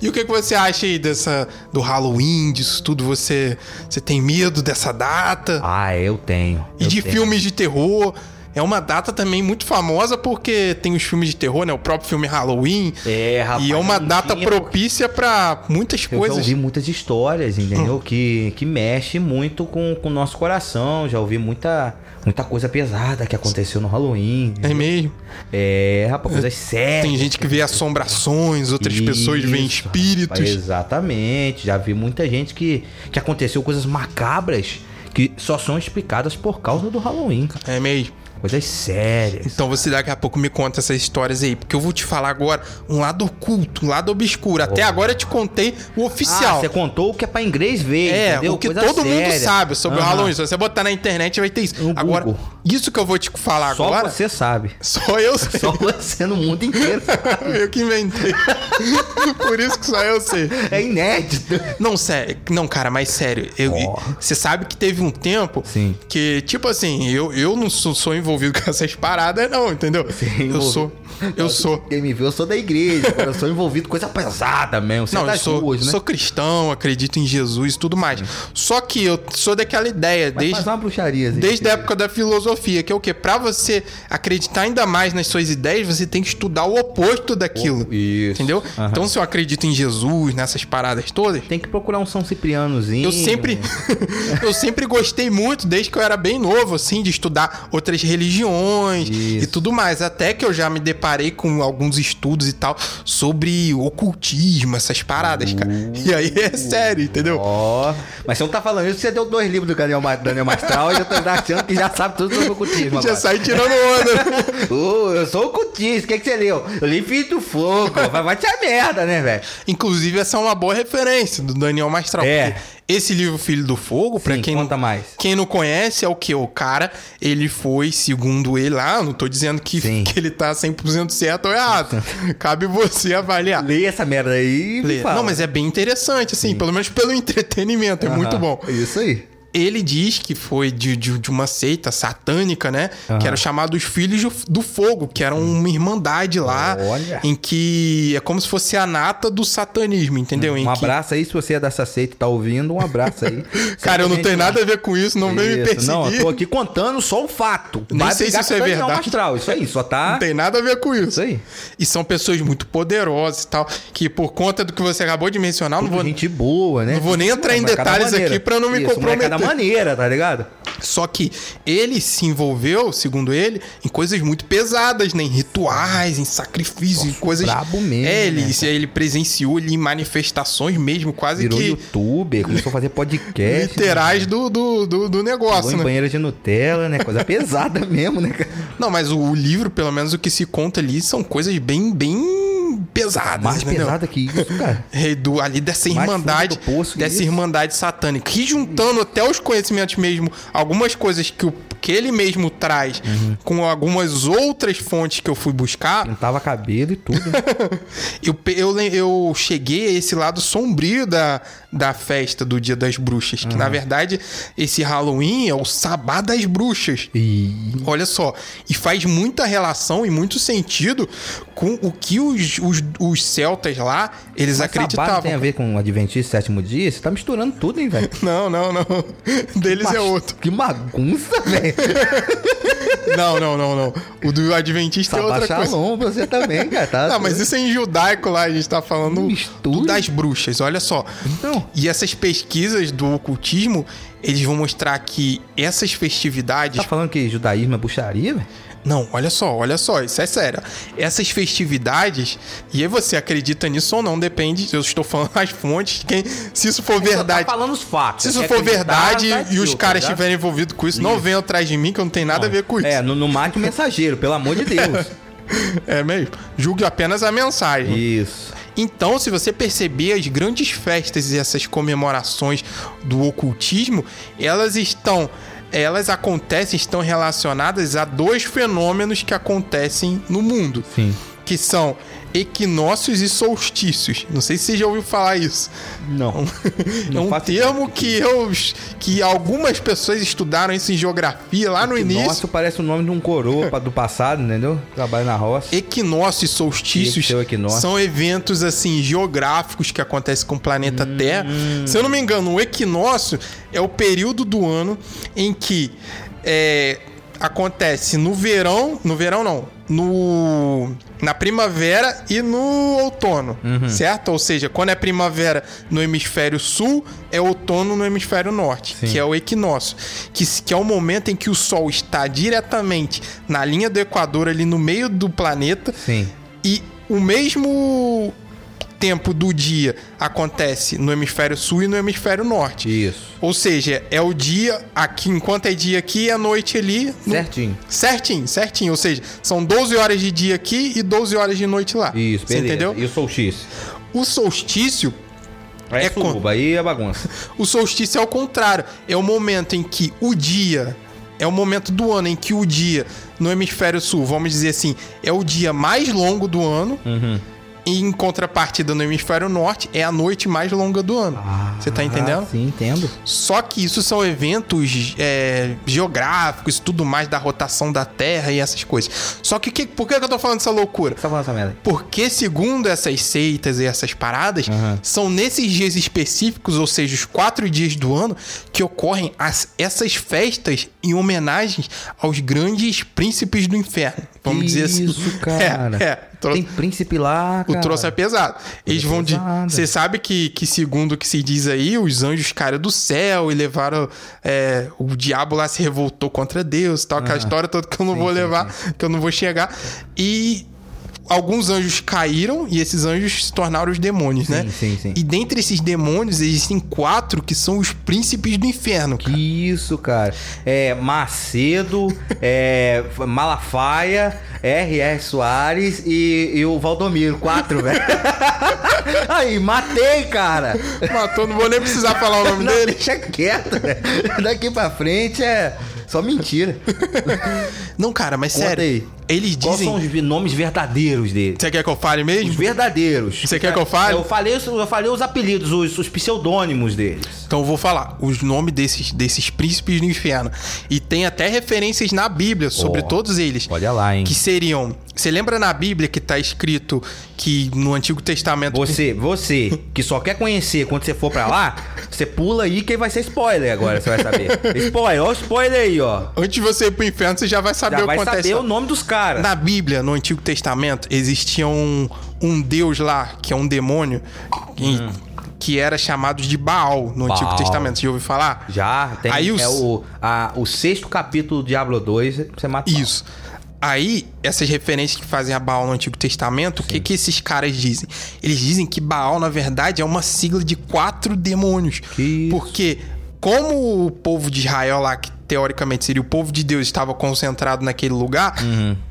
E o que, que você acha aí dessa, do Halloween, disso tudo? Você, você tem medo dessa data? ah, eu tenho. e eu de tenho. filmes de terror? É uma data também muito famosa porque tem os filmes de terror, né? O próprio filme Halloween. É, rapaz. e é uma data tinha propícia pra muitas Eu já coisas. ouvi muitas histórias, entendeu? Que, que mexe muito com o nosso coração. Já ouvi muita, muita coisa pesada que aconteceu no Halloween. É mesmo. É, rapaz, coisas sérias. Tem gente que vê assombrações, outras pessoas veem Isso, espíritos. rapaz, exatamente. Já vi muita gente que, que aconteceu coisas macabras que só são explicadas por causa do Halloween, cara. É mesmo. Coisas sérias. Então você daqui a pouco me conta essas histórias aí, porque eu vou te falar agora um lado oculto, um lado obscuro. Até agora eu te contei o oficial. Ah, você contou o que é pra inglês ver, É, entendeu? o que Coisa todo mundo séria. sabe sobre o Aham. Halloween. Se você botar na internet, vai ter isso. No agora, Google. Isso que eu vou te falar Só agora, você sabe. só eu sei. Só você no mundo inteiro eu que inventei. Por isso que só eu sei. É inédito. Não, sério. Não, cara, mas sério. eu-. Você sabe que teve um tempo Sim. que, tipo assim, eu, eu não sou, sou envolvido com essas paradas, não, entendeu? eu envolvido. sou. Eu sou. Quem me vê, eu sou da igreja. Eu sou envolvido com coisa pesada mesmo. Você Não, é eu sou, ruas, né? sou cristão, acredito em Jesus e tudo mais. Só que eu sou daquela ideia, Mas desde, uma bruxaria. assim. desde a época da filosofia, que é o quê? Pra você acreditar ainda mais nas suas ideias, você tem que estudar o oposto daquilo. Isso. Entendeu? Aham. Então, se eu acredito em Jesus, nessas paradas todas, Tem que procurar um São Ciprianozinho. eu sempre, eu sempre gostei muito, desde que eu era bem novo, assim, de estudar outras religiões e Isso. tudo mais. Até que eu já me deparei com alguns estudos e tal sobre ocultismo, essas paradas, cara. E aí é sério, entendeu? Ó, mas você não tá falando isso, você deu dois livros do Daniel, Daniel Mastral e eu tô achando que já sabe tudo sobre ocultismo Já sai tirando onda. Ô, eu sou ocultista, o que, que você leu? Eu li Filho do Fogo, vai, vai te a merda, né, velho? Inclusive, essa é uma boa referência do Daniel Mastral. É. Esse livro Filho do Fogo, pra Sim, quem conta não, mais. quem não conhece, é o que? O cara, ele foi, segundo ele lá, não tô dizendo que, Sim. que ele tá 100% certo ou errado. Cabe você avaliar. Lê essa merda aí. Não, mas é bem interessante, assim, pelo menos pelo entretenimento, é muito Aham, bom. Isso aí. Ele diz que foi de, de, de uma seita satânica, né? Aham. Que era chamado os Filhos do, do Fogo, que era uma irmandade lá. Olha. Em que é como se fosse a nata do satanismo, entendeu? Em Um que- abraço aí, se você é dessa seita e tá ouvindo, um abraço aí. Cara, eu não tenho nada a ver com isso, não vem me perseguir. Não, eu tô aqui contando só o fato. Nem sei se isso é verdade. Mastral, isso aí, só tá... Não tem nada a ver com isso. Isso aí. E são pessoas muito poderosas e tal, que por conta do que você acabou de mencionar, não vou, Gente boa, né? Não vou nem entrar em Molecada detalhes maneira. aqui pra não me Isso, comprometer. Maneira, tá ligado? Só que ele se envolveu, segundo ele, em coisas muito pesadas, né? Em rituais, em sacrifícios, em coisas. brabo mesmo, É, ele, né, ele presenciou ali manifestações mesmo, quase Virou que youtuber, começou a fazer podcast. literais do, do, do, do Vou negócio, né? banheira de Nutella, né? Coisa pesada mesmo, né, cara? Não, mas o, o livro, pelo menos o que se conta ali, são coisas bem, bem pesadas. Mais entendeu? pesada que isso, cara. Do, ali dessa Mais irmandade, poço, dessa isso. irmandade satânica, que juntando até os conhecimentos mesmo, algumas coisas que, o, que ele mesmo traz, Uhum. com algumas outras fontes que eu fui buscar, Pintava cabelo e tudo. eu, eu, eu cheguei a esse lado sombrio da, da festa do Dia das Bruxas, que Uhum. na verdade esse Halloween é o Sabá das Bruxas. E Olha só, e faz muita relação e muito sentido com o que os, os, os celtas lá, eles Mas acreditavam. Sabá tem a ver com o Adventista sétimo dia? Você tá misturando tudo, hein, velho? Não, não, não. Deles é outro. Que bagunça, velho. Não, não, não, não. O do Adventista é Sabá outra coisa. Shalom você também, cara. Tá Não, mas isso é em judaico lá, a gente tá falando Mistura. do das bruxas, olha só. Então. E essas pesquisas do ocultismo, eles vão mostrar que essas festividades. Tá falando que judaísmo é bruxaria, velho? Não, olha só, olha só, isso é sério. Essas festividades, e aí você acredita nisso ou não, depende, eu estou falando as fontes, quem, se isso for verdade. Tá falando os fatos. Se isso Quer for acreditar, verdade tá e os caras tá estiverem envolvidos com isso, não venham atrás de mim, que eu não tenho nada a ver com isso. É, no, no mate o mensageiro, pelo amor de Deus. É mesmo. Julgue apenas a mensagem. Isso. Então, se você perceber as grandes festas e essas comemorações do ocultismo, elas estão elas acontecem, estão relacionadas a dois fenômenos que acontecem no mundo. Sim. Que são equinócios e solstícios. Não sei se você já ouviu falar isso. Não. é um faço termo que eu que algumas pessoas estudaram isso em geografia lá no início. Nossa, parece o nome de um coroa do passado, entendeu? Trabalha na roça. Equinócio e solstícios equinócio. são eventos assim geográficos que acontecem com o planeta Hum. Terra. Se eu não me engano, o equinócio é o período do ano em que é, acontece no verão, no verão não, no na primavera e no outono, Uhum. certo? Ou seja, quando é primavera no hemisfério sul, é outono no hemisfério norte, Sim. que é o equinócio, que, que é o momento em que o sol está diretamente na linha do equador ali no meio do planeta Sim. e o mesmo tempo do dia acontece no hemisfério sul e no hemisfério norte. Isso. Ou seja, é o dia aqui, enquanto é dia aqui, é noite ali. no- Certinho. Certinho, certinho. Ou seja, são 12 horas de dia aqui e 12 horas de noite lá. Isso, Você beleza. entendeu? E o solstício? O solstício, É é suruba, aí é bagunça. o solstício é o contrário. É o momento em que o dia é o momento do ano em que o dia no hemisfério sul, vamos dizer assim, é o dia mais longo do ano. Uhum. E em contrapartida no hemisfério norte é a noite mais longa do ano. Você tá entendendo? Ah, sim, entendo. Só que isso são eventos é, geográficos e tudo mais da rotação da Terra e essas coisas. Só que, que- por que eu tô falando essa loucura? Tá falando essa merda? Porque, segundo essas seitas e essas paradas, Aham. são nesses dias específicos, ou seja, os quatro dias do ano, que ocorrem as- essas festas em homenagem aos grandes príncipes do inferno. Vamos dizer assim. Isso, cara. É, é. Tem príncipe lá, o cara. troço é pesado. Eles vão de. pesado. Você sabe que, que, segundo o que se diz aí, os anjos caíram do céu e levaram. é, o diabo lá se revoltou contra Deus tal, aquela história toda que eu não Sim, vou sim, levar, que eu não vou chegar. E alguns anjos caíram e esses anjos se tornaram os demônios, né? sim, sim. E dentre esses demônios existem quatro que são os príncipes do inferno. cara. Que isso, cara. É Macedo, é Malafaia, R.R. Soares e, e o Valdomiro. Quatro, velho. Aí, matei, cara. Matou, não vou nem precisar falar o nome Não, dele. deixa quieto, velho. Daqui pra frente é só mentira. Não, cara, mas Conta sério. aí. Eles Quais dizem. são os nomes verdadeiros dele? Você quer que eu fale Os mesmo? verdadeiros. Você quer que eu fale? Eu falei, eu falei os apelidos, os, os pseudônimos deles. Então eu vou falar os nomes desses, desses príncipes do inferno. E tem até referências na Bíblia sobre Ó, todos eles. Olha lá, hein? Que seriam. Você lembra na Bíblia que tá escrito que no Antigo Testamento. Você, você que só quer conhecer quando você for pra lá, você pula aí que vai ser spoiler agora, você vai saber. Spoiler, ó o spoiler aí, ó. Antes de você ir pro inferno, você já vai saber Já o que vai acontece. saber o nome dos caras. Na Bíblia, no Antigo Testamento, existia um, um deus lá, que é um demônio, que, que era chamado de Baal no Antigo Hum. Baal. Testamento. Você já ouviu falar? Já tem Aí os- é o, a- o sexto capítulo do Diablo 2, você mata. Isso. Aí, essas referências que fazem a Baal no Antigo Testamento, o que que esses caras dizem? Eles dizem que Baal, na verdade, é uma sigla de quatro demônios. Que isso. Porque, como o povo de Israel lá, que teoricamente seria o povo de Deus, estava concentrado naquele lugar,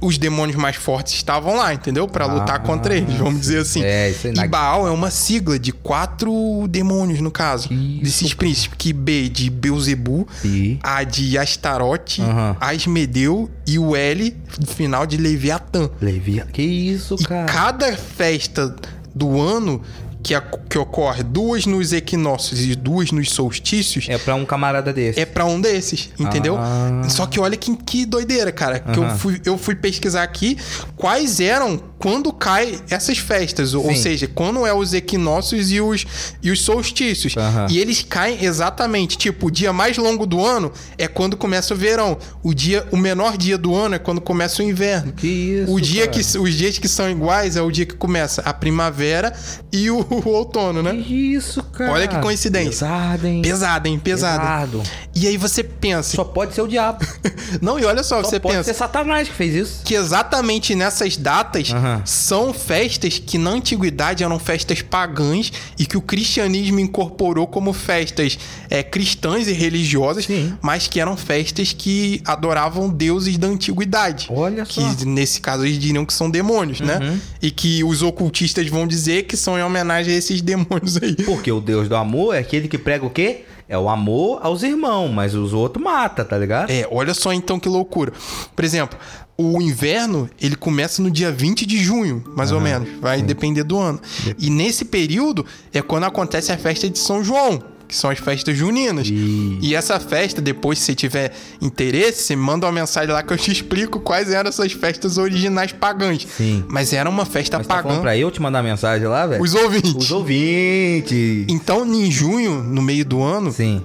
os demônios mais fortes estavam lá, entendeu? Lutar Uhum. Ah, contra eles, vamos dizer assim. É, isso aí E na- Baal é uma sigla de quatro demônios, no caso. Isso, desses príncipes. Que B de Beuzebu, Sim. a de Astarote, Aham. Asmedeu e o L final de Leviatã. Levi, que isso, E cara. cada festa do ano que, a- que ocorre duas nos equinócios e duas nos solstícios É pra um camarada desse. é pra um desses, entendeu? Ah. Só que olha que, que doideira, cara. Que eu fui, eu fui pesquisar aqui quais eram quando cai essas festas. Ou Sim. seja, quando é os equinócios e os, e os solstícios. Aham. E eles caem exatamente. Tipo, o dia mais longo do ano é quando começa o verão. O dia, o menor dia do ano é quando começa o inverno. Que isso, O dia cara. que, os dias que são iguais é o dia que começa a primavera e o, o outono, né? Que isso, cara. Olha que coincidência. Pesado, hein? Pesado, hein? Pesado. Pesado. E aí você pensa. Só pode ser o diabo. Não, e olha só, Só você pode pensa ser Satanás que fez isso. que exatamente nessas datas Aham. são festas que na antiguidade eram festas pagãs e que o cristianismo incorporou como festas é, cristãs e religiosas, Sim. mas que eram festas que adoravam deuses da antiguidade. Olha só. Que nesse caso eles diriam que são demônios, né? Uhum. E que os ocultistas vão dizer que são em homenagem homenagem a esses demônios aí. Porque o Deus do amor é aquele que prega o quê? É o amor aos irmãos, mas os outros mata, tá ligado? É, olha só então que loucura. Por exemplo, o inverno, ele começa no dia 20 de junho, mais ou menos. Vai depender do ano. E nesse período é quando acontece a festa de São João, que são as festas juninas. E- E essa festa, depois, se você tiver interesse, manda uma mensagem lá que eu te explico quais eram essas festas originais pagãs. Sim. Mas era uma festa Mas tá pagã. falando pra eu te mandar mensagem lá, velho? Os ouvintes. Os ouvintes. Então, em junho, no meio do ano, Sim.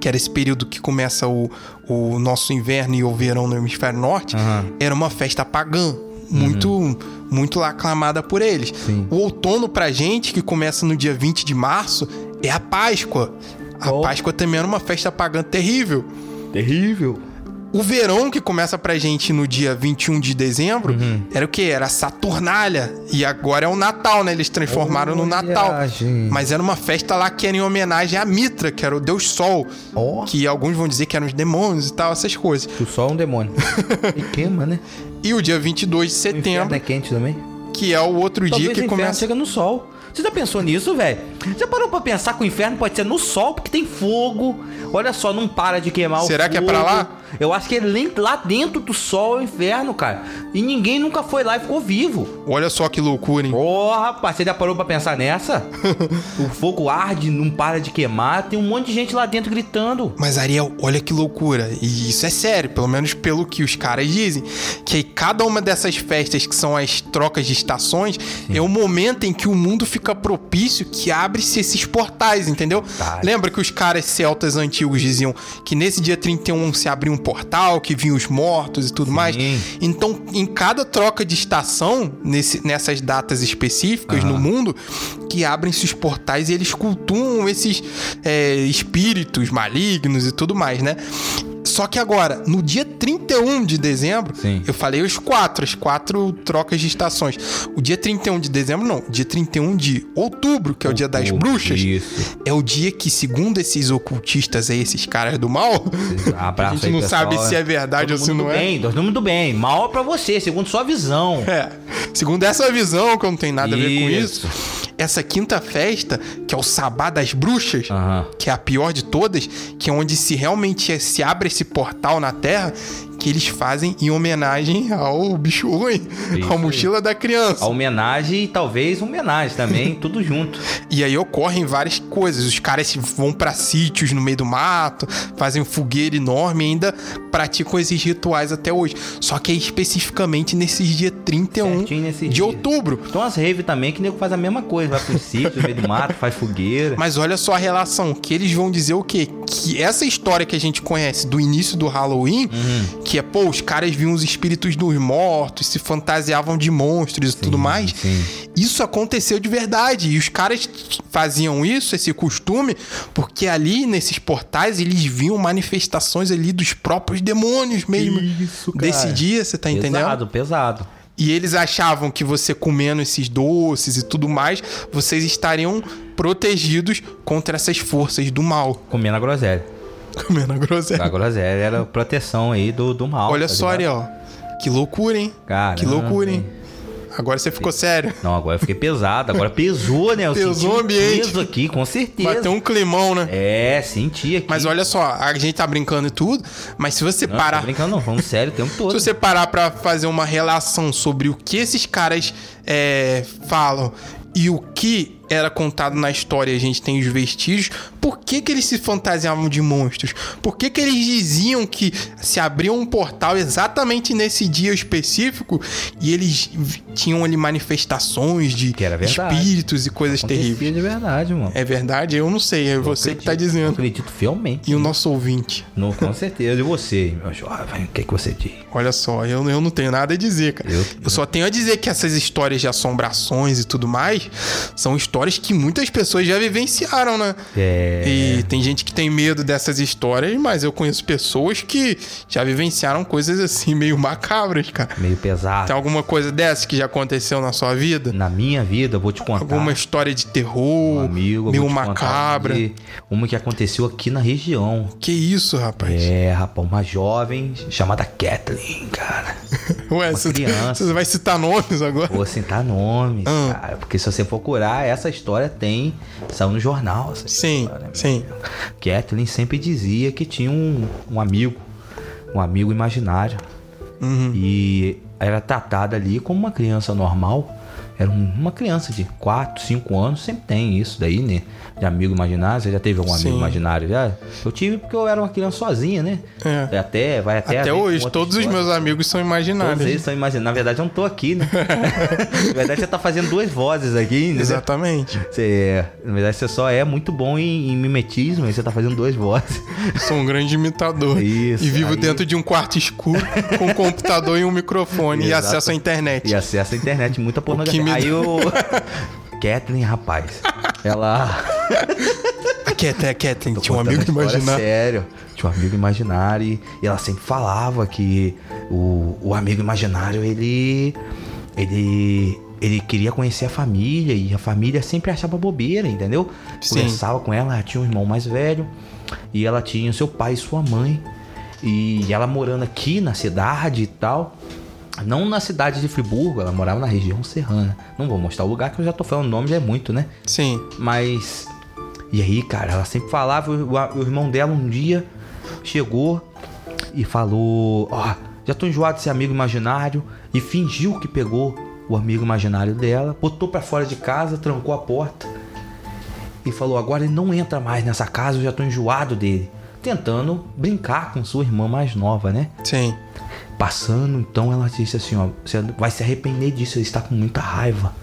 que era esse período que começa o, o nosso inverno e o verão no hemisfério norte, Aham. era uma festa pagã. Muito, muito lá aclamada por eles. Sim. O outono pra gente, que começa no dia 20 de março, é a Páscoa. A Oh. Páscoa também era uma festa pagã terrível. Terrível. O verão, que começa pra gente no dia 21 de dezembro, Uhum. era o quê? Era Saturnália. E agora é o Natal, né? Eles transformaram no Natal. gente. Mas era uma festa lá que era em homenagem a Mitra, que era o Deus Sol. Ó. Que alguns vão dizer que eram os demônios e tal, essas coisas. O sol é um demônio. e queima, né? E o dia 22 de O inferno setembro, é quente também. que é o outro Talvez dia que começa. chega no sol. Você já pensou nisso, velho? Já parou pra pensar que o inferno pode ser no sol, porque tem fogo. Olha só, não para de queimar o Será que é pra lá? Eu acho que é lá dentro do sol é o inferno, cara. E ninguém nunca foi lá e ficou vivo. Olha só que loucura, hein? Porra, rapaz, você já parou pra pensar nessa? o fogo arde, não para de queimar, tem um monte de gente lá dentro gritando. Mas Ariel, olha que loucura. E isso é sério, pelo menos pelo que os caras dizem. Que cada uma dessas festas, que são as trocas de estações, é o momento em que o mundo fica propício que abre-se esses portais, entendeu? Portais. Lembra que os caras celtas antigos diziam que nesse dia 31 se abria um portal, que vinham os mortos e tudo mais? Então, em cada troca de estação, nesse- nessas datas específicas no mundo, que abrem-se os portais e eles cultuam esses é, espíritos malignos e tudo mais, né? Só que agora, no dia 31 de dezembro, Sim. eu falei os quatro, as quatro trocas de estações. O dia 31 de dezembro, não. Dia 31 de outubro, que é o dia das bruxas, isso. é o dia que, segundo esses ocultistas aí, esses caras do mal, Abraço a gente aí, não pessoal. sabe se é verdade Todo ou se não é. Bem, todo mundo do bem. Mal é pra você, segundo sua visão. É. Segundo essa visão, que eu não tenho nada a ver com Isso. Essa quinta festa, que é o Sabá das Bruxas, Aham. que é a pior de todas, que é onde se realmente se abre esse portal na Terra, que eles fazem em homenagem ao bicho ruim, Isso ao mochila da criança. A homenagem e talvez homenagem também, tudo junto. E aí ocorrem várias coisas. Os caras vão pra sítios no meio do mato, fazem um fogueira enorme e ainda praticam esses rituais até hoje. Só que é especificamente nesses dias 31 Certinho nesse de dia. outubro. Então as rave também, que nego faz a mesma coisa. Vai pro sítio, no meio do mato, faz fogueira. Mas olha só a relação, que eles vão dizer o quê? Que essa história que a gente conhece do início do Halloween, Uhum. Que é, pô, os caras viam os espíritos dos mortos, se fantasiavam de monstros e tudo mais. sim. Isso aconteceu de verdade. E os caras faziam isso, esse costume, porque ali nesses portais eles viam manifestações ali dos próprios demônios mesmo. Isso, cara. Desse dia, você tá entendendo? Pesado, pesado. E eles achavam que você comendo esses doces e tudo mais, vocês estariam protegidos contra essas forças do mal. Comendo a groselha. Comendo a groselha. A groselha era a proteção aí do, do mal. Olha tá só? Ariel. Que loucura, hein? Caramba, que loucura, hein? Agora você ficou sério. Não, agora eu fiquei pesado. Agora pesou, né? Eu Pesou o um ambiente. peso aqui, com certeza. Bateu um climão, né? É, senti aqui. Mas olha só, a gente tá brincando e tudo, mas se você Não, parar. Tô brincando, não. Falando sério o tempo todo. Se você parar pra fazer uma relação sobre o que esses caras é, falam e o que era contado na história a gente tem os vestígios, por que, que eles se fantasiavam de monstros? Por que, que eles diziam que se abria um portal exatamente nesse dia específico e eles tinham ali manifestações de espíritos e coisas Acontecia terríveis? de verdade, mano. É verdade? Eu não sei, é Eu você que tá acredito, eu dizendo. acredito fielmente. E o nosso ouvinte. No, com certeza. E você, meu jovem? O que, que você diz? Olha só, eu, eu não tenho nada a dizer, cara. Eu- Eu, só tenho a dizer que essas histórias de assombrações e tudo mais são histórias que muitas pessoas já vivenciaram, né? É. E tem gente que tem medo dessas histórias, mas eu conheço pessoas que já vivenciaram coisas assim, meio macabras, cara. Meio pesado. Tem alguma coisa dessa que já aconteceu na sua vida? Na minha vida, eu vou te contar. Alguma história de terror, um amigo, meio macabra? Uma que aconteceu aqui na região. Que isso, rapaz? É, rapaz, uma jovem chamada Kathleen, cara. Ué, você, criança. você vai citar nomes agora? Vou citar nomes, Ah. cara. Porque se você procurar, essa essa história tem. Saiu no jornal. Sim, história, né? sim. Kathleen sempre dizia que tinha um, um amigo, um amigo imaginário. Uhum. E era tratada ali como uma criança normal. Era um- uma criança de 4, 5 anos, sempre tem isso daí, né? De amigo imaginário. Você já teve algum amigo Sim. imaginário já? Eu tive porque eu era uma criança sozinha, né? É. Até, vai até. Até hoje, todos os meus amigos são imaginários. Todos eles são imaginários. Na verdade, eu não tô aqui, né? na verdade, você tá fazendo duas vozes aqui, né? Exatamente. Você, na verdade, você só é muito bom em, em mimetismo e você tá fazendo duas vozes. Sou um grande imitador. Isso, E vivo aí- dentro de um quarto escuro com um computador e um microfone e Exato. acesso à internet. E acesso à internet, muita pornografia. Me Aí o. Kathleen, rapaz. Ela. A Kathleen, a Kathleen, tinha um amigo imaginário. Sério. Tinha um amigo imaginário e, e ela sempre falava que o, o amigo imaginário, ele. Ele. Ele queria conhecer a família e a família sempre achava bobeira, entendeu? Sim. Conversava com ela, ela tinha um irmão mais velho e ela tinha seu pai e sua mãe. E ela morando aqui na cidade e tal. Não na cidade de Friburgo, ela morava na região serrana. Não vou mostrar o lugar que eu já tô falando o nome, já é muito, né? Sim. Mas. E aí, cara, ela sempre falava. O, o irmão dela um dia chegou e falou: Ó, já tô enjoado desse amigo imaginário. E fingiu que pegou o amigo imaginário dela, botou pra fora de casa, trancou a porta e falou: Agora ele não entra mais nessa casa, eu já tô enjoado dele. Tentando brincar com sua irmã mais nova, né? Sim. Passando, então ela disse assim: Ó, você vai se arrepender disso, ele está com muita raiva.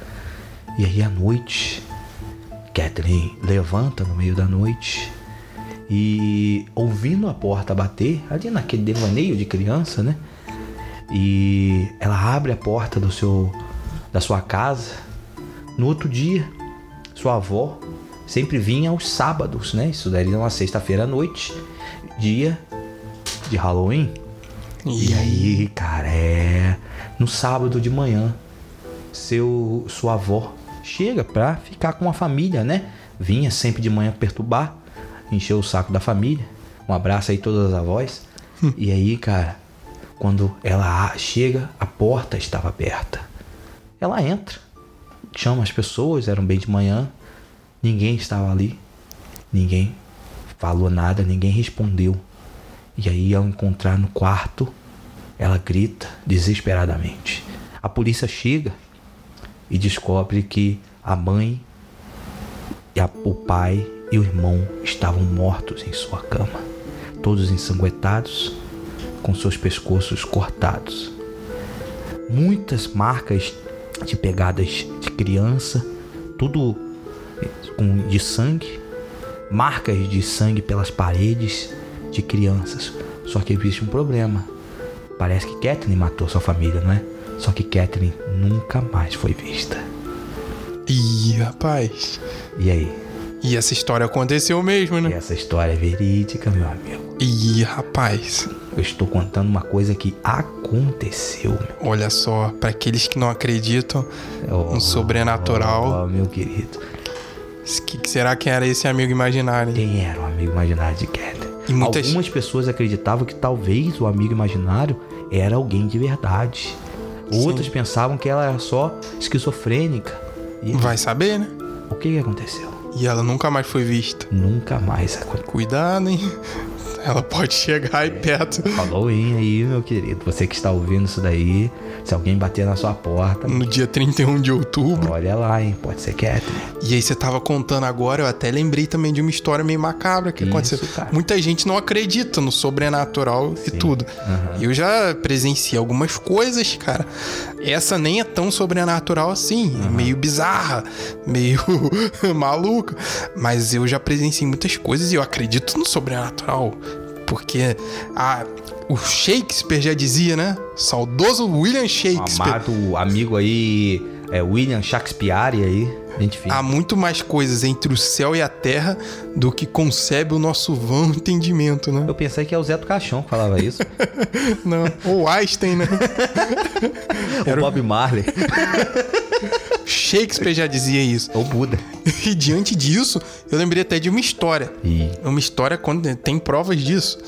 E aí à noite, Catherine levanta no meio da noite e ouvindo a porta bater, ali naquele devaneio de criança, né? E ela abre a porta do seu da sua casa. No outro dia, sua avó sempre vinha aos sábados, né? Isso daí era uma sexta-feira à noite, dia de Halloween. E aí, cara, é no sábado de manhã, seu sua avó chega pra ficar com a família, né? Vinha sempre de manhã perturbar, encher o saco da família. Um abraço aí todas as avós. E aí, cara, quando ela chega, a porta estava aberta. Ela entra, chama as pessoas, eram bem de manhã. Ninguém estava ali. Ninguém falou nada, ninguém respondeu. E aí, ao encontrar no quarto, ela grita desesperadamente. A polícia chega e descobre que a mãe, a- o pai e o irmão estavam mortos em sua cama, todos ensanguentados, com seus pescoços cortados. Muitas marcas de pegadas de criança, tudo de sangue, marcas de sangue pelas paredes de crianças. Só que existe um problema. Parece que Catherine matou sua família, não é? Só que Catherine nunca mais foi vista. Ih, rapaz. E aí? E essa história aconteceu mesmo, E né? essa história é verídica, meu amigo. Ih, rapaz. Eu estou contando uma coisa que aconteceu, meu. Olha só, pra aqueles que não acreditam Oh, no sobrenatural, oh, meu querido. que, que será que era esse amigo imaginário? Quem era o amigo imaginário de Catherine? Muitas- Algumas pessoas acreditavam que talvez o amigo imaginário era alguém de verdade. Outras pensavam que ela era só esquizofrênica. E Vai saber, né? o que, que aconteceu? E ela nunca mais foi vista. Nunca mais aconteceu. Cuidado, hein? Ela pode chegar aí perto Halloween aí, meu querido. Você que está ouvindo isso daí, se alguém bater na sua porta, no dia 31 de outubro. olha lá, hein? Pode ser Catherine. E aí você tava contando agora, eu até lembrei também de uma história meio macabra que Isso, aconteceu. cara. Muita gente não acredita no sobrenatural e tudo. E Eu já presenciei algumas coisas, cara. Essa nem é tão sobrenatural assim, é meio bizarra, meio maluca. Mas eu já presenciei muitas coisas e eu acredito no sobrenatural. Porque a, o Shakespeare já dizia, né? Saudoso William Shakespeare. Amado amigo aí, é William Shakespeare aí. Gente fina. Há muito mais coisas entre o céu e a terra do que concebe o nosso vão entendimento, né? Eu pensei que é o Zé do Caixão que falava isso. Não. Ou Einstein, né? o Bob Marley. Shakespeare já dizia isso. Ou Buda. E diante disso, eu lembrei até de uma história. E Uma história quando tem provas disso.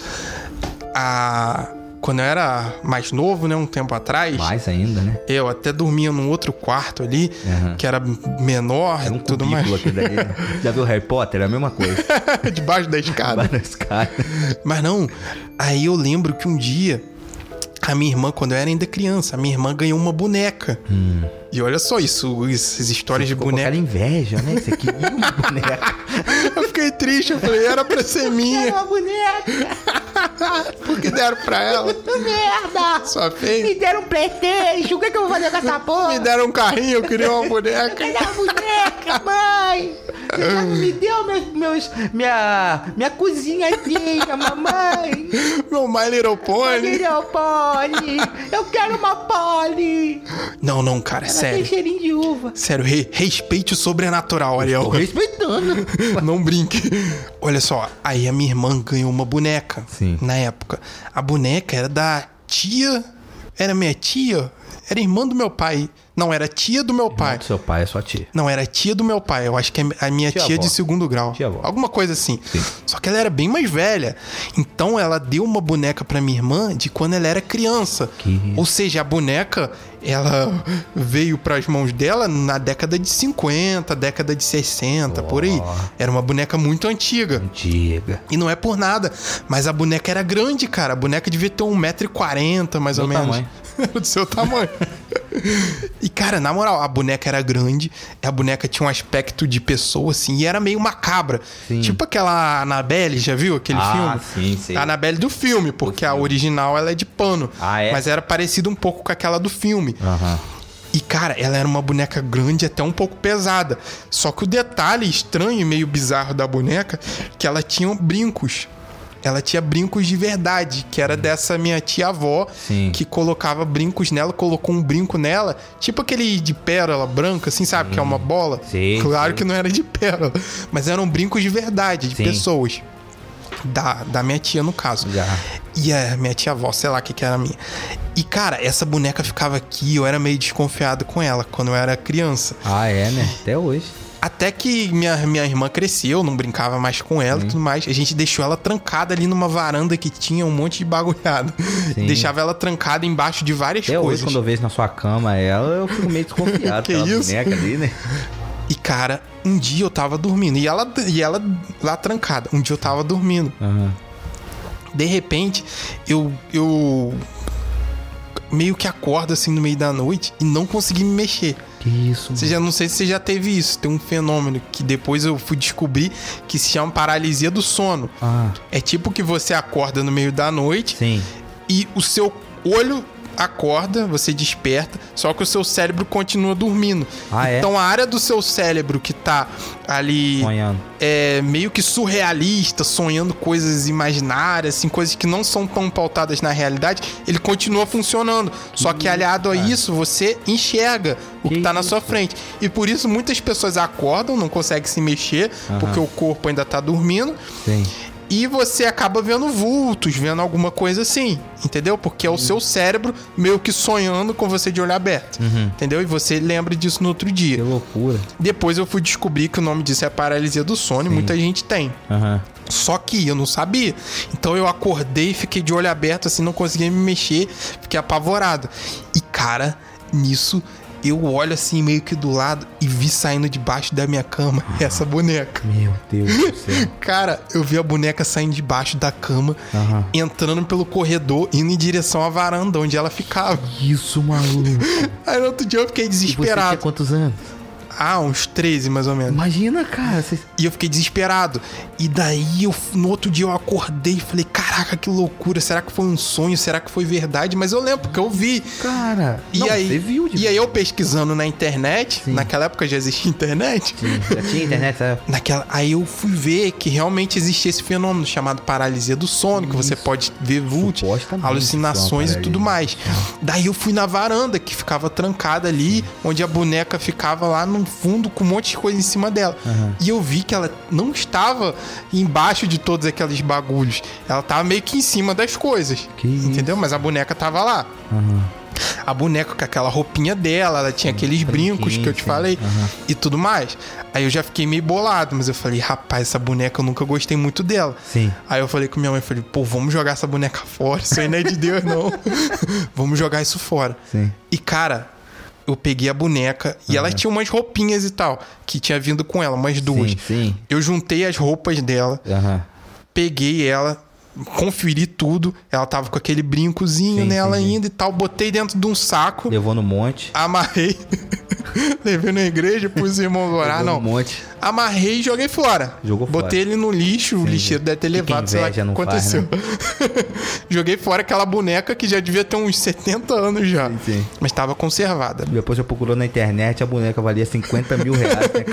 A, quando eu era mais novo, né, um tempo atrás, Mais ainda, né? eu até dormia num outro quarto ali, Aham. que era menor Era um e tudo mais. daí. né? Já viu Harry Potter? É a mesma coisa. Debaixo da escada. Várias caras. Mas não, aí eu lembro que um dia, a minha irmã, quando eu era ainda criança, a minha irmã ganhou uma boneca. E olha só isso, essas histórias de boneca. aquela inveja, né? Você queria uma boneca. Eu fiquei triste, eu falei, era pra ser minha. uma boneca! Porque deram pra ela. Merda! Só fez. Me deram um Playstation, o que, que eu vou fazer com essa porra? Me deram um carrinho, eu queria uma boneca. Cadê a boneca, mãe? Me deu meus, meus, minha, minha cozinhazinha, mamãe? Meu My Little Pony. Little Pony! Eu quero uma Pony! Não, não, cara, Ela tem sério. cheirinho de uva. Sério, re- respeite o sobrenatural, Ariel. Tô respeitando. Não brinque. Olha só, aí a minha irmã ganhou uma boneca. Sim. Na época. A boneca era da tia. Era minha tia? Era irmã do meu pai. Não, era tia do meu pai. Seu pai é sua tia. Não, era tia do meu pai. Eu acho que é a minha Tia tia, de segundo grau. Tia avó. Alguma coisa assim. Sim. Só que ela era bem mais velha. Então ela deu uma boneca pra minha irmã de quando ela era criança. Que- Ou seja, a boneca, ela veio pras mãos dela na década de 50, década de 60, por aí. Era uma boneca muito antiga. Antiga. E não é por nada, mas a boneca era grande, cara. A boneca devia ter 1,40m mais ou menos. tamanho. do seu tamanho. e, cara, na moral, a boneca era grande, a boneca tinha um aspecto de pessoa, assim, e era meio macabra. Sim. Tipo aquela Annabelle, já viu aquele Ah, filme? sim, sei. A Annabelle do filme, porque a original ela é de pano. Ah, é? Mas era parecido um pouco com aquela do filme. Aham. E, cara, ela era uma boneca grande até um pouco pesada. Só que o detalhe estranho e meio bizarro da boneca que ela tinha brincos. Ela tinha brincos de verdade, que era dessa minha tia-avó, Sim. que colocava brincos nela, colocou um brinco nela, tipo aquele de pérola branca, assim, sabe? Que é uma bola. Sei, claro que não era de pérola, mas eram brincos de verdade, de Sim. pessoas. Da, da minha tia, no caso. Já. E a minha tia-avó, sei lá o que, que era a minha. E, cara, essa boneca ficava aqui, eu era meio desconfiado com ela quando eu era criança. Ah, é, né? Até hoje. Até que minha, minha irmã cresceu, não brincava mais com ela e tudo mais. A gente deixou ela trancada ali numa varanda que tinha um monte de bagulhado. Sim. Deixava ela trancada embaixo de várias Até hoje, coisas. quando eu vejo na sua cama ela, eu fico meio desconfiado. Que isso? boneca ali, né? E, cara, um dia eu tava dormindo. E ela, e ela lá trancada. Um dia eu tava dormindo. Aham. De repente, eu, eu meio que acordo assim no meio da noite e não consegui me mexer. Que isso, Você já não sei se você já teve isso. Tem um fenômeno que depois eu fui descobrir que se chama paralisia do sono. Ah, É tipo que você acorda no meio da noite sim. e o seu olho acorda, você desperta, só que o seu cérebro continua dormindo. Ah, é? então a área do seu cérebro que tá ali Sonhando. é meio que surrealista, sonhando coisas imaginárias, assim, coisas que não são tão pautadas na realidade, ele continua funcionando. Só que aliado a isso, você enxerga o que, Que tá na sua frente. E por isso muitas pessoas acordam, não conseguem se mexer, porque o corpo ainda tá dormindo. Sim. E você acaba vendo vultos, vendo alguma coisa assim, entendeu? Porque é o seu cérebro meio que sonhando com você de olho aberto, entendeu? E você lembra disso no outro Que dia. loucura. Depois eu fui descobrir que o nome disso é paralisia do sono e muita gente tem. Aham. Só que eu não sabia. Então eu acordei e fiquei de olho aberto, assim, não conseguia me mexer, fiquei apavorado. E cara, nisso eu olho assim meio que do lado e vi saindo debaixo da minha cama essa boneca. Meu Deus do céu. Cara, eu vi a boneca saindo debaixo da cama, entrando pelo corredor, indo em direção à varanda onde ela ficava. Isso, maluco. Aí no outro dia eu fiquei E você tinha desesperado. quantos anos? Ah, uns 13 mais ou menos. Imagina, cara. Você... E eu fiquei desesperado. E daí, eu, no outro dia, eu acordei e falei: Caraca, que loucura. Será que foi um sonho? Será que foi verdade? Mas eu lembro, porque eu vi. Cara. E não, aí, Você viu de e aí eu pesquisando na internet, Sim. naquela época já existia internet. Sim, Já tinha internet, sabe? Naquela, aí eu fui ver que realmente existia esse fenômeno chamado paralisia do sono, que você pode ver vultos, alucinações isso é e tudo mais. Daí eu fui na varanda, que ficava trancada ali, onde a boneca ficava lá no fundo com um monte de coisa em cima dela. E eu vi que ela não estava embaixo de todos aqueles bagulhos. Ela tava meio que em cima das coisas. Que isso. entendeu? Mas a boneca tava lá. A boneca com aquela roupinha dela, ela tinha aqueles brincos que eu te falei Aham. e tudo mais. Aí eu já fiquei meio bolado, mas eu falei, rapaz, essa boneca eu nunca gostei muito dela. Sim. Aí eu falei com minha mãe, falei, pô, vamos jogar essa boneca fora, isso aí não é de Deus, não. vamos jogar isso fora. Sim. E, cara, eu peguei a boneca e ela tinha umas roupinhas e tal, que tinha vindo com ela, umas duas. Sim, sim. Eu juntei as roupas dela, Aham. peguei ela, conferi tudo. Ela tava com aquele brincozinho Sim, nela sim, sim. ainda e tal. Botei dentro de um saco, Levou no monte. amarrei, levei na igreja, pus o irmão orar, Levou não. no monte. Amarrei e joguei fora. Jogou fora. Botei ele no lixo, o lixeiro deve ter levado, sei lá o que não faz, aconteceu. joguei fora aquela boneca que já devia ter uns 70 anos já. Sim, sim. Mas estava conservada. Depois eu procurou na internet, a boneca valia 50 mil reais. né?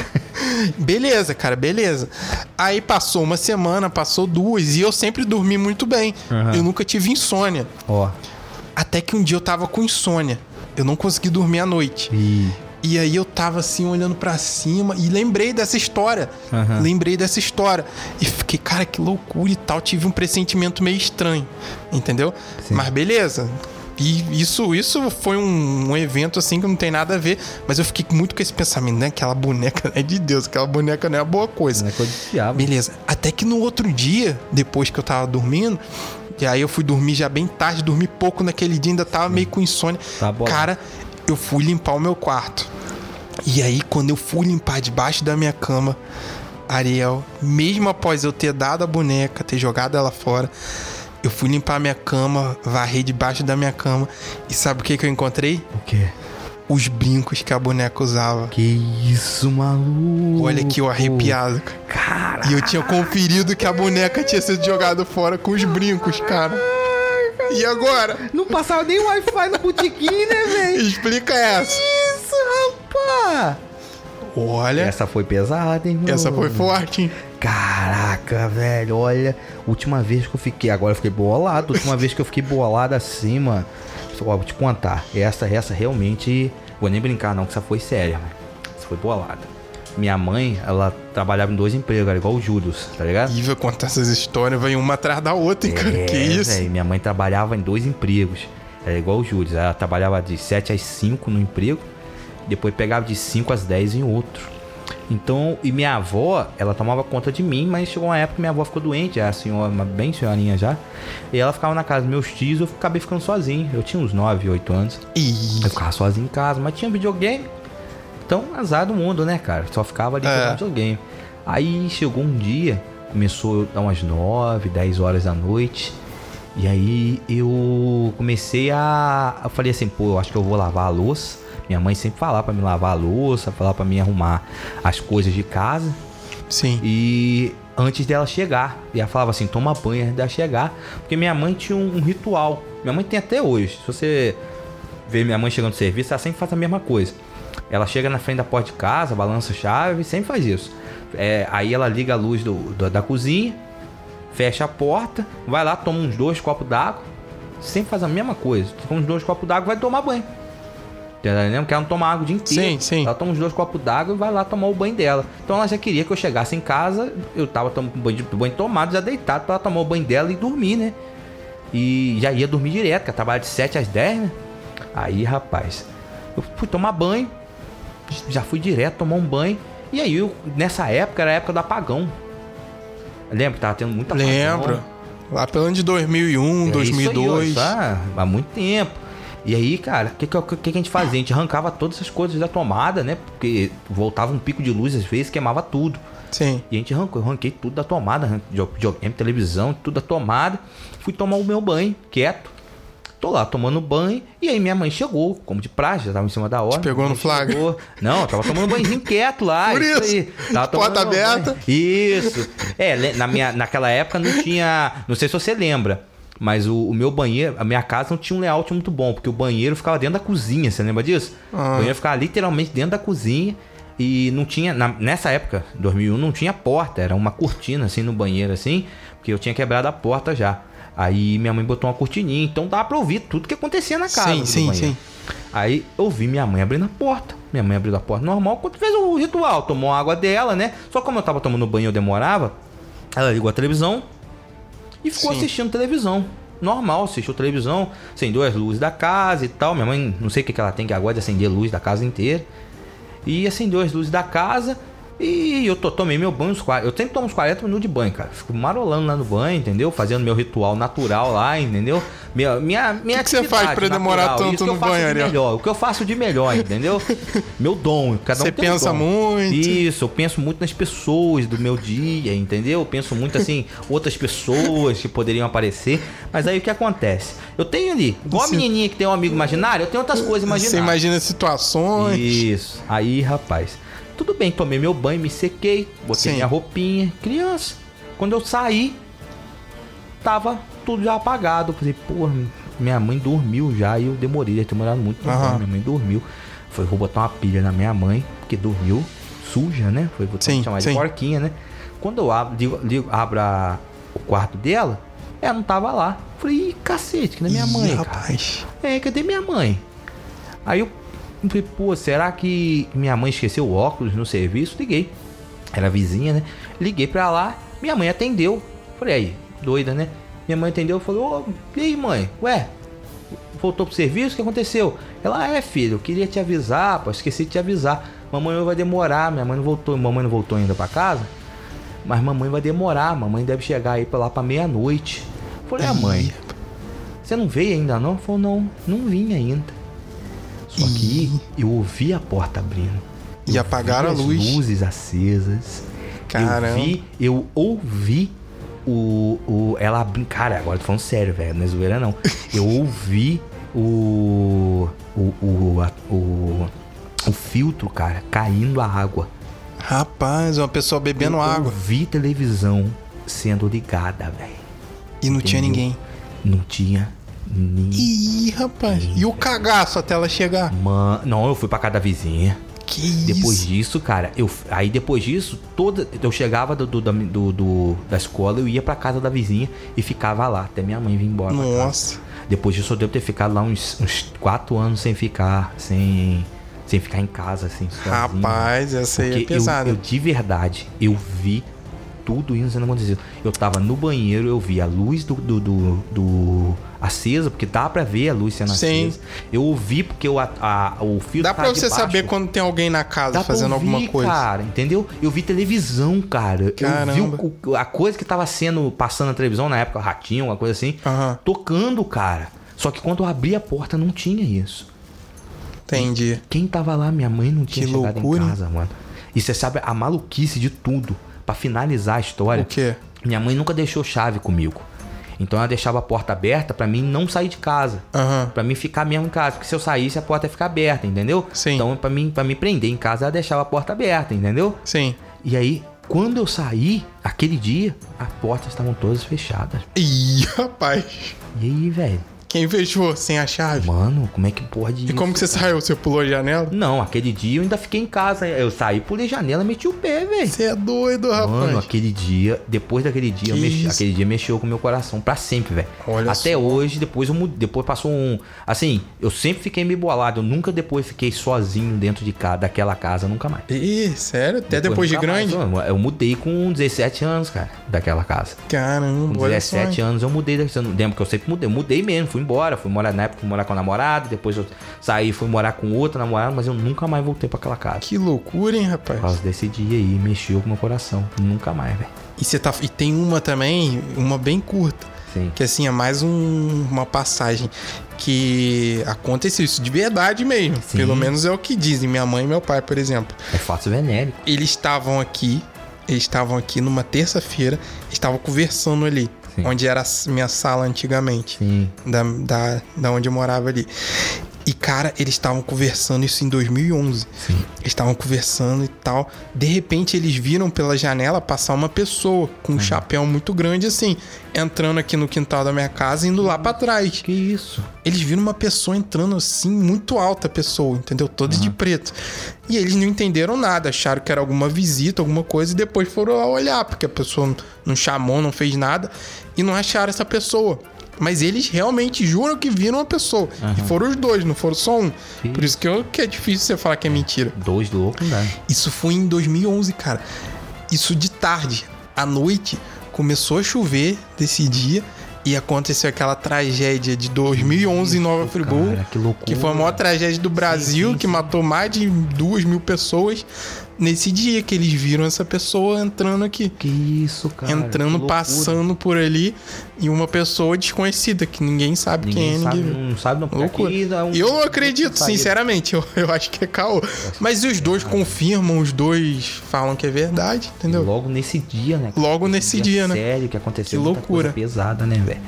Beleza, cara, beleza. Aí passou uma semana, passou duas, e eu sempre dormi muito bem. Aham. Eu nunca tive insônia. Ó. Até que um dia eu tava com insônia. Eu não consegui dormir à noite. E. E aí eu tava assim, olhando pra cima e lembrei dessa história. Aham. Lembrei dessa história. E fiquei, cara, que loucura e tal. Tive um pressentimento meio estranho. Entendeu? Sim. Mas beleza. E isso, isso foi um, um evento assim que não tem nada a ver. Mas eu fiquei muito com esse pensamento, né? Aquela boneca é de Deus, aquela boneca não é boa coisa. Boneca do diabo. Beleza. Até que no outro dia, depois que eu tava dormindo, e aí eu fui dormir já bem tarde, dormi pouco naquele dia, ainda tava meio com insônia. Tá bom. Cara, eu fui limpar o meu quarto. E aí, quando eu fui limpar debaixo da minha cama, Ariel, mesmo após eu ter dado a boneca, ter jogado ela fora, eu fui limpar a minha cama, varrei debaixo da minha cama. E sabe o que, que eu encontrei? O quê? Os brincos que a boneca usava. Que isso, maluco. Olha aqui, eu arrepiado. cara. E eu tinha conferido que a boneca tinha sido jogada fora com os brincos, cara. E agora? Não passava nem Wi-Fi no botequim, né, velho? Explica essa. Isso, rapaz. Olha, essa, Essa foi pesada, hein, mano? foi forte, hein? Caraca, velho, olha. Última vez que eu fiquei. Agora eu fiquei bolado. Última vez que eu fiquei bolado assim, mano. Ó, vou te contar. Essa, essa realmente. Vou nem brincar, não, que essa foi séria, mano. Essa foi bolada. Minha mãe, ela trabalhava em dois empregos, era igual o Júlio, tá ligado? Iva contar essas histórias, vem uma atrás da outra, hein, cara? que isso? É, véi, minha mãe trabalhava em dois empregos. Era igual o Júlio. Ela trabalhava de 7 às 5 no emprego. Depois pegava de 5 às 10 em outro. Então, e minha avó, ela tomava conta de mim, mas chegou uma época que minha avó ficou doente, era a senhora, uma bem senhorinha já. E ela ficava na casa dos meus tios, eu acabei ficando sozinho. Eu tinha uns 9, 8 anos. Ih, Eu ficava sozinho em casa, mas tinha videogame. Então, azar do mundo, né, cara? Só ficava ali É. jogando videogame. Aí chegou um dia, começou a umas 9, 10 horas da noite. E aí eu comecei a. Eu falei assim, pô, eu acho que eu vou lavar a louça. Minha mãe sempre falava pra me lavar a louça, falar pra mim arrumar as coisas de casa. sim. E antes dela chegar. E ela falava assim: toma banho antes dela chegar. Porque minha mãe tinha um, um ritual. Minha mãe tem até hoje. Se você ver minha mãe chegando do serviço, ela sempre faz a mesma coisa. Ela chega na frente da porta de casa, balança a chave, sempre faz isso. É, aí ela liga a luz do, do- da cozinha, fecha a porta, vai lá, toma uns dois copos d'água. Sempre faz a mesma coisa. Toma uns dois copos d'água vai tomar banho. Entendeu? Porque ela não toma água o dia inteiro. Sim, sim. Ela toma uns dois copos d'água e vai lá tomar o banho dela. Então ela já queria que eu chegasse em casa, eu tava tomando banho, de- banho tomado, já deitado, pra ela tomar o banho dela e dormir, né? E já ia dormir direto, que ela trabalha de 7 às 10, né? Aí, rapaz, eu fui tomar banho, já fui direto tomar um banho. E aí, eu- nessa época, era a época do apagão. Lembra que tava tendo muita apagão? Lembro. Lá pelo ano de 2001, É isso aí, 2002. ó, tá? há muito tempo. E aí, cara, o que, que, que, a gente fazia? A gente arrancava todas essas coisas da tomada, né? Porque voltava um pico de luz às vezes, queimava tudo. Sim. E a gente arrancou, eu arranquei tudo da tomada, videogame, televisão, tudo da tomada. Fui tomar o meu banho, quieto. Tô lá tomando banho, e aí minha mãe chegou, como de praxe, já tava em cima da hora. Te pegou no flagra? chegou. Não, eu tava tomando banhozinho quieto lá. Por isso, aí. Tava porta meu banho. aberta. Isso. É, na minha, naquela época não tinha. Não sei se você lembra. Mas o, o meu banheiro, a minha casa não tinha um layout muito bom, porque o banheiro ficava dentro da cozinha, você lembra disso? Ah. O banheiro ficava literalmente dentro da cozinha e não tinha, na- nessa época, 2001, não tinha porta, era uma cortina assim no banheiro assim, porque eu tinha quebrado a porta já. Aí minha mãe botou uma cortininha, então dava pra ouvir tudo que acontecia na casa. Sim, sim, banheiro. sim. Aí eu vi minha mãe abrindo a porta. Minha mãe abriu a porta normal, quando fez o ritual, tomou a água dela, né? Só como eu tava tomando banho eu demorava, ela ligou a televisão e ficou Sim. assistindo televisão. normal, assistiu televisão, acendeu as luzes da casa e tal. Minha mãe, não sei o que, que ela tem que agora de acender a luz da casa inteira. E acendeu as luzes da casa. E eu tô, tomei meu banho, uns 40, eu sempre tomo uns 40 minutos de banho, cara. Fico marolando lá no banho, entendeu? Fazendo meu ritual natural lá, entendeu? Minha, minha, minha O que você faz pra demorar natural, tanto no banho, Ariel? melhor, O que eu faço de melhor, entendeu? meu dom. Cada um Você um pensa dom. muito. Isso, eu penso muito nas pessoas do meu dia, entendeu? Eu penso muito assim, outras pessoas que poderiam aparecer. Mas aí o que acontece? Eu tenho ali, igual a menininha que tem um amigo imaginário, eu tenho outras coisas Você imaginárias. imagina situações. Isso. Aí, rapaz, tudo bem, tomei meu banho, me sequei, botei Sim. minha roupinha, criança. Quando eu saí, tava tudo já apagado. Eu Falei, porra, minha mãe dormiu já e eu demorei, deve ter demorado muito tempo. Aham. Minha mãe dormiu. Foi, vou botar uma pilha na minha mãe, que dormiu, suja, né? Foi, vou Sim, chamar sim. de porquinha, né? Quando eu abro, ligo- abro a- o quarto dela, ela não tava lá. Falei, Ih, cacete, é minha Ih, mãe, cara. rapaz. É, cadê minha mãe? Aí eu falei, pô, será que minha mãe esqueceu o óculos no serviço? Liguei. Era vizinha, né? Liguei pra lá, minha mãe atendeu. Falei, aí, doida, né? Minha mãe atendeu, falou, ô, e aí, mãe? Ué, voltou pro serviço? O que aconteceu? Ela, é, filho, eu queria te avisar, pô, esqueci de te avisar. Mamãe vai demorar, minha mãe não voltou, mamãe não voltou ainda pra casa. Mas mamãe vai demorar, mamãe deve chegar aí pra lá pra meia-noite. Falei, ah, mãe, você não veio ainda não? Falou, não, não vim ainda. Só que eu ouvi a porta abrindo. E Eu apagaram vi a as luz. luzes acesas. Caramba. Eu vi, eu ouvi o, o ela abrindo. Cara, agora eu tô falando sério, velho, não é zoeira não. Eu ouvi o o o, o o filtro, cara, caindo a água. Rapaz, uma pessoa bebendo eu água. ouvi televisão sendo ligada, velho. E não tinha entendeu? ninguém. Não tinha ninguém. Ih, rapaz. E o cagaço até ela chegar? Man... Não, eu fui pra casa da vizinha. Que isso? Depois disso, cara, eu aí depois disso, toda eu chegava do, do, da- do- do- da escola, eu ia pra casa da vizinha e ficava lá até minha mãe vir embora. Nossa. Depois disso, eu devo ter ficado lá uns, uns quatro anos sem ficar, sem, sem ficar em casa, assim, sozinho. Rapaz, essa aí é Porque eu, pesada. eu, de verdade, eu vi tudo isso sendo acontecido. Eu tava no banheiro, eu vi a luz do, do, do, do- acesa, porque dá pra ver a luz sendo Sim. acesa. Eu ouvi porque o, a, a- o fio Dá tá pra você saber quando tem alguém na casa Dá fazendo ouvir, alguma coisa. cara, entendeu? Eu vi televisão, cara. Eu Caramba. vi o- a coisa que tava sendo passando na televisão na época, Ratinho, uma coisa assim, Aham. tocando, cara. Só que quando eu abri a porta não tinha isso. Entendi. Quem tava lá, minha mãe não tinha Que chegado loucura, em casa, mano. E você sabe a maluquice de tudo. Pra finalizar a história, O quê? minha mãe nunca deixou chave comigo. Então ela deixava a porta aberta pra mim não sair de casa. Aham. Pra mim ficar mesmo em casa, porque se eu saísse a porta ia ficar aberta, entendeu? Sim. Então pra mim, para me prender em casa ela deixava a porta aberta, entendeu? Sim. E aí, quando eu saí, aquele dia, as portas estavam todas fechadas. Ih, rapaz. E aí, velho? Quem fechou sem a chave? Mano, como é que pode E como que você saiu? Você pulou a janela? Não, aquele dia eu ainda fiquei em casa. Eu saí, pulei janela, meti o pé, velho. Você é doido, rapaz. Mano, aquele dia, depois daquele dia, eu mexi- aquele dia mexeu com o meu coração pra sempre, velho. Olha Até só. hoje, depois eu mudei, depois passou um, assim, eu sempre fiquei meio bolado, eu nunca depois fiquei sozinho dentro de casa, daquela casa, nunca mais. Ih, sério? Até depois, de nunca mais. grande? Eu- Eu mudei com 17 anos, cara, daquela casa. Caramba, Com olha só. 17 anos eu mudei não lembra que eu sempre mudei? Eu mudei mesmo, fui embora. Fui morar na época, fui morar com a namorada. Depois eu saí, fui morar com outra namorada, mas eu nunca mais voltei pra aquela casa. Que loucura, hein, rapaz? Por causa desse dia aí, mexeu com o meu coração. Nunca mais, velho. E, você tá... e tem uma também, uma bem curta. Sim. Que assim, é mais um- uma passagem que aconteceu isso de verdade mesmo. Sim. Pelo menos é o que dizem minha mãe e meu pai, por exemplo. É fato venérico. Eles estavam aqui, eles estavam aqui numa terça-feira, estavam conversando ali, Sim. onde era a minha sala antigamente, Sim. da, da, da onde eu morava ali. E, cara, eles estavam conversando isso em 2011. Sim. Eles estavam conversando e tal. De repente, eles viram pela janela passar uma pessoa com um chapéu muito grande, assim, entrando aqui no quintal da minha casa e indo lá pra trás. Que isso? Eles viram uma pessoa entrando assim, muito alta a pessoa, entendeu? Toda de preto. E eles não entenderam nada, acharam que era alguma visita, alguma coisa, e depois foram lá olhar, porque a pessoa não chamou, não fez nada, e não acharam essa pessoa. Mas eles realmente juram que viram uma pessoa. E foram os dois, não foram só um. Sim. Por isso que, eu- que é difícil você falar que é mentira. Dois loucos, dá. Isso foi em 2011, cara. Isso de tarde. À noite, começou a chover desse dia. E aconteceu aquela tragédia de 2011 em Nova Friburgo. Que loucura. Que foi a maior tragédia do Brasil, sim, que sim. matou mais de duas mil pessoas nesse dia que eles viram essa pessoa entrando aqui. Que isso, cara. entrando, passando por ali e uma pessoa desconhecida, que ninguém sabe Ninguém quem é, sabe, ninguém não sabe, não. Loucura. é um- E eu não acredito, saída. sinceramente. Eu, eu acho que é caô. Mas os dois confirmam, os dois falam que é verdade, entendeu? Logo nesse dia, né? Logo nesse dia, né? Sério, que aconteceu Que loucura. pesada, né, velho?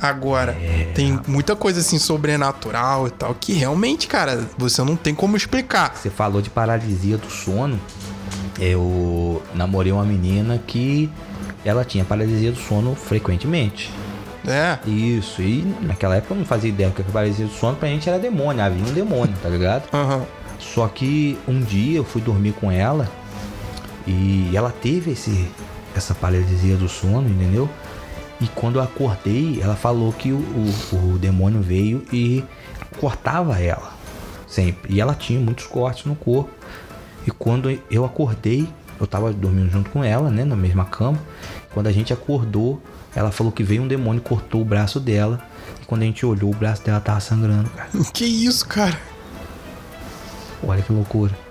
Agora, É. tem muita coisa assim sobrenatural e tal, que realmente, cara, você não tem como explicar. Você falou de paralisia do sono. Eu namorei uma menina que ela tinha paralisia do sono frequentemente. É. Isso, e naquela época eu não fazia ideia que a paralisia do sono pra gente era demônio, havia um demônio, tá ligado? Aham. Só que um dia eu fui dormir com ela e ela teve esse, essa paralisia do sono, entendeu? E quando eu acordei, ela falou que o, o, o demônio veio e cortava ela. Sempre. E ela tinha muitos cortes no corpo. E quando eu acordei, eu tava dormindo junto com ela, né? Na mesma cama. Quando a gente acordou, ela falou que veio um demônio e cortou o braço dela. E quando a gente olhou, o braço dela tava sangrando, cara. Que isso, cara? Olha que loucura.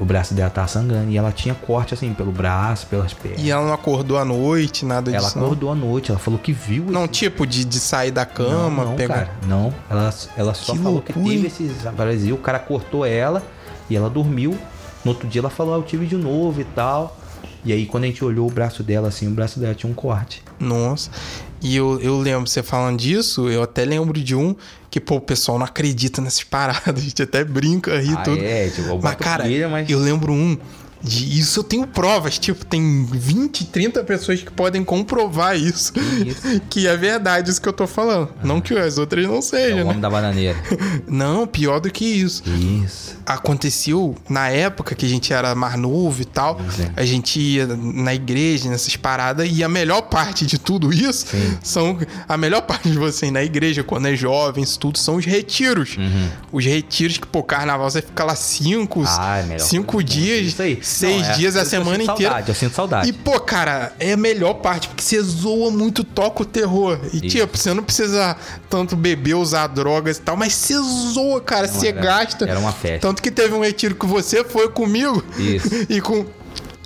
O braço dela tava sangrando e ela tinha corte assim pelo braço, pelas pernas. E ela não acordou à noite, nada ela disso. não? acordou à noite, ela falou que viu. Não, esse- tipo, de, de sair da cama, não, não, pegar. cara, não. Ela, ela só Que falou que loucura, teve hein? esses paralisia. O cara cortou ela e ela dormiu. No outro dia ela falou, ah, eu tive de novo e tal. E aí quando a gente olhou o braço dela assim, o braço dela tinha um corte. Nossa. E eu, eu lembro, você falando disso, eu até lembro de um que, pô, o pessoal não acredita nessas paradas. A gente até brinca aí e Ah, tudo. é, tipo, Mas, cara, pilha, mas- eu lembro um. De isso eu tenho provas, tipo, tem 20, 30 pessoas que podem comprovar isso. isso? Que é verdade isso que eu tô falando. Não que as outras não É sejam, o né? homem da bananeira. Não, pior do que isso. Isso. Aconteceu na época que a gente era mais novo e tal. Pois é. A gente ia na igreja, nessas paradas, e a melhor parte de tudo isso Sim. são. A melhor parte de você ir na igreja, quando é jovem, isso tudo, são os retiros. Os retiros que, pô, carnaval você fica lá cinco, Uhum. Ah, é cinco mundo. dias, Isso aí. Seis Não, é- dias a eu sinto semana inteira. Saudade, eu sinto saudade. E, pô, cara, é a melhor parte, porque você zoa muito, toca o terror. E, Isso. tipo, você não precisa tanto beber, usar drogas e tal, mas você zoa, cara, você era- gasta. era uma festa. Tanto que teve um retiro que você foi comigo Isso. e com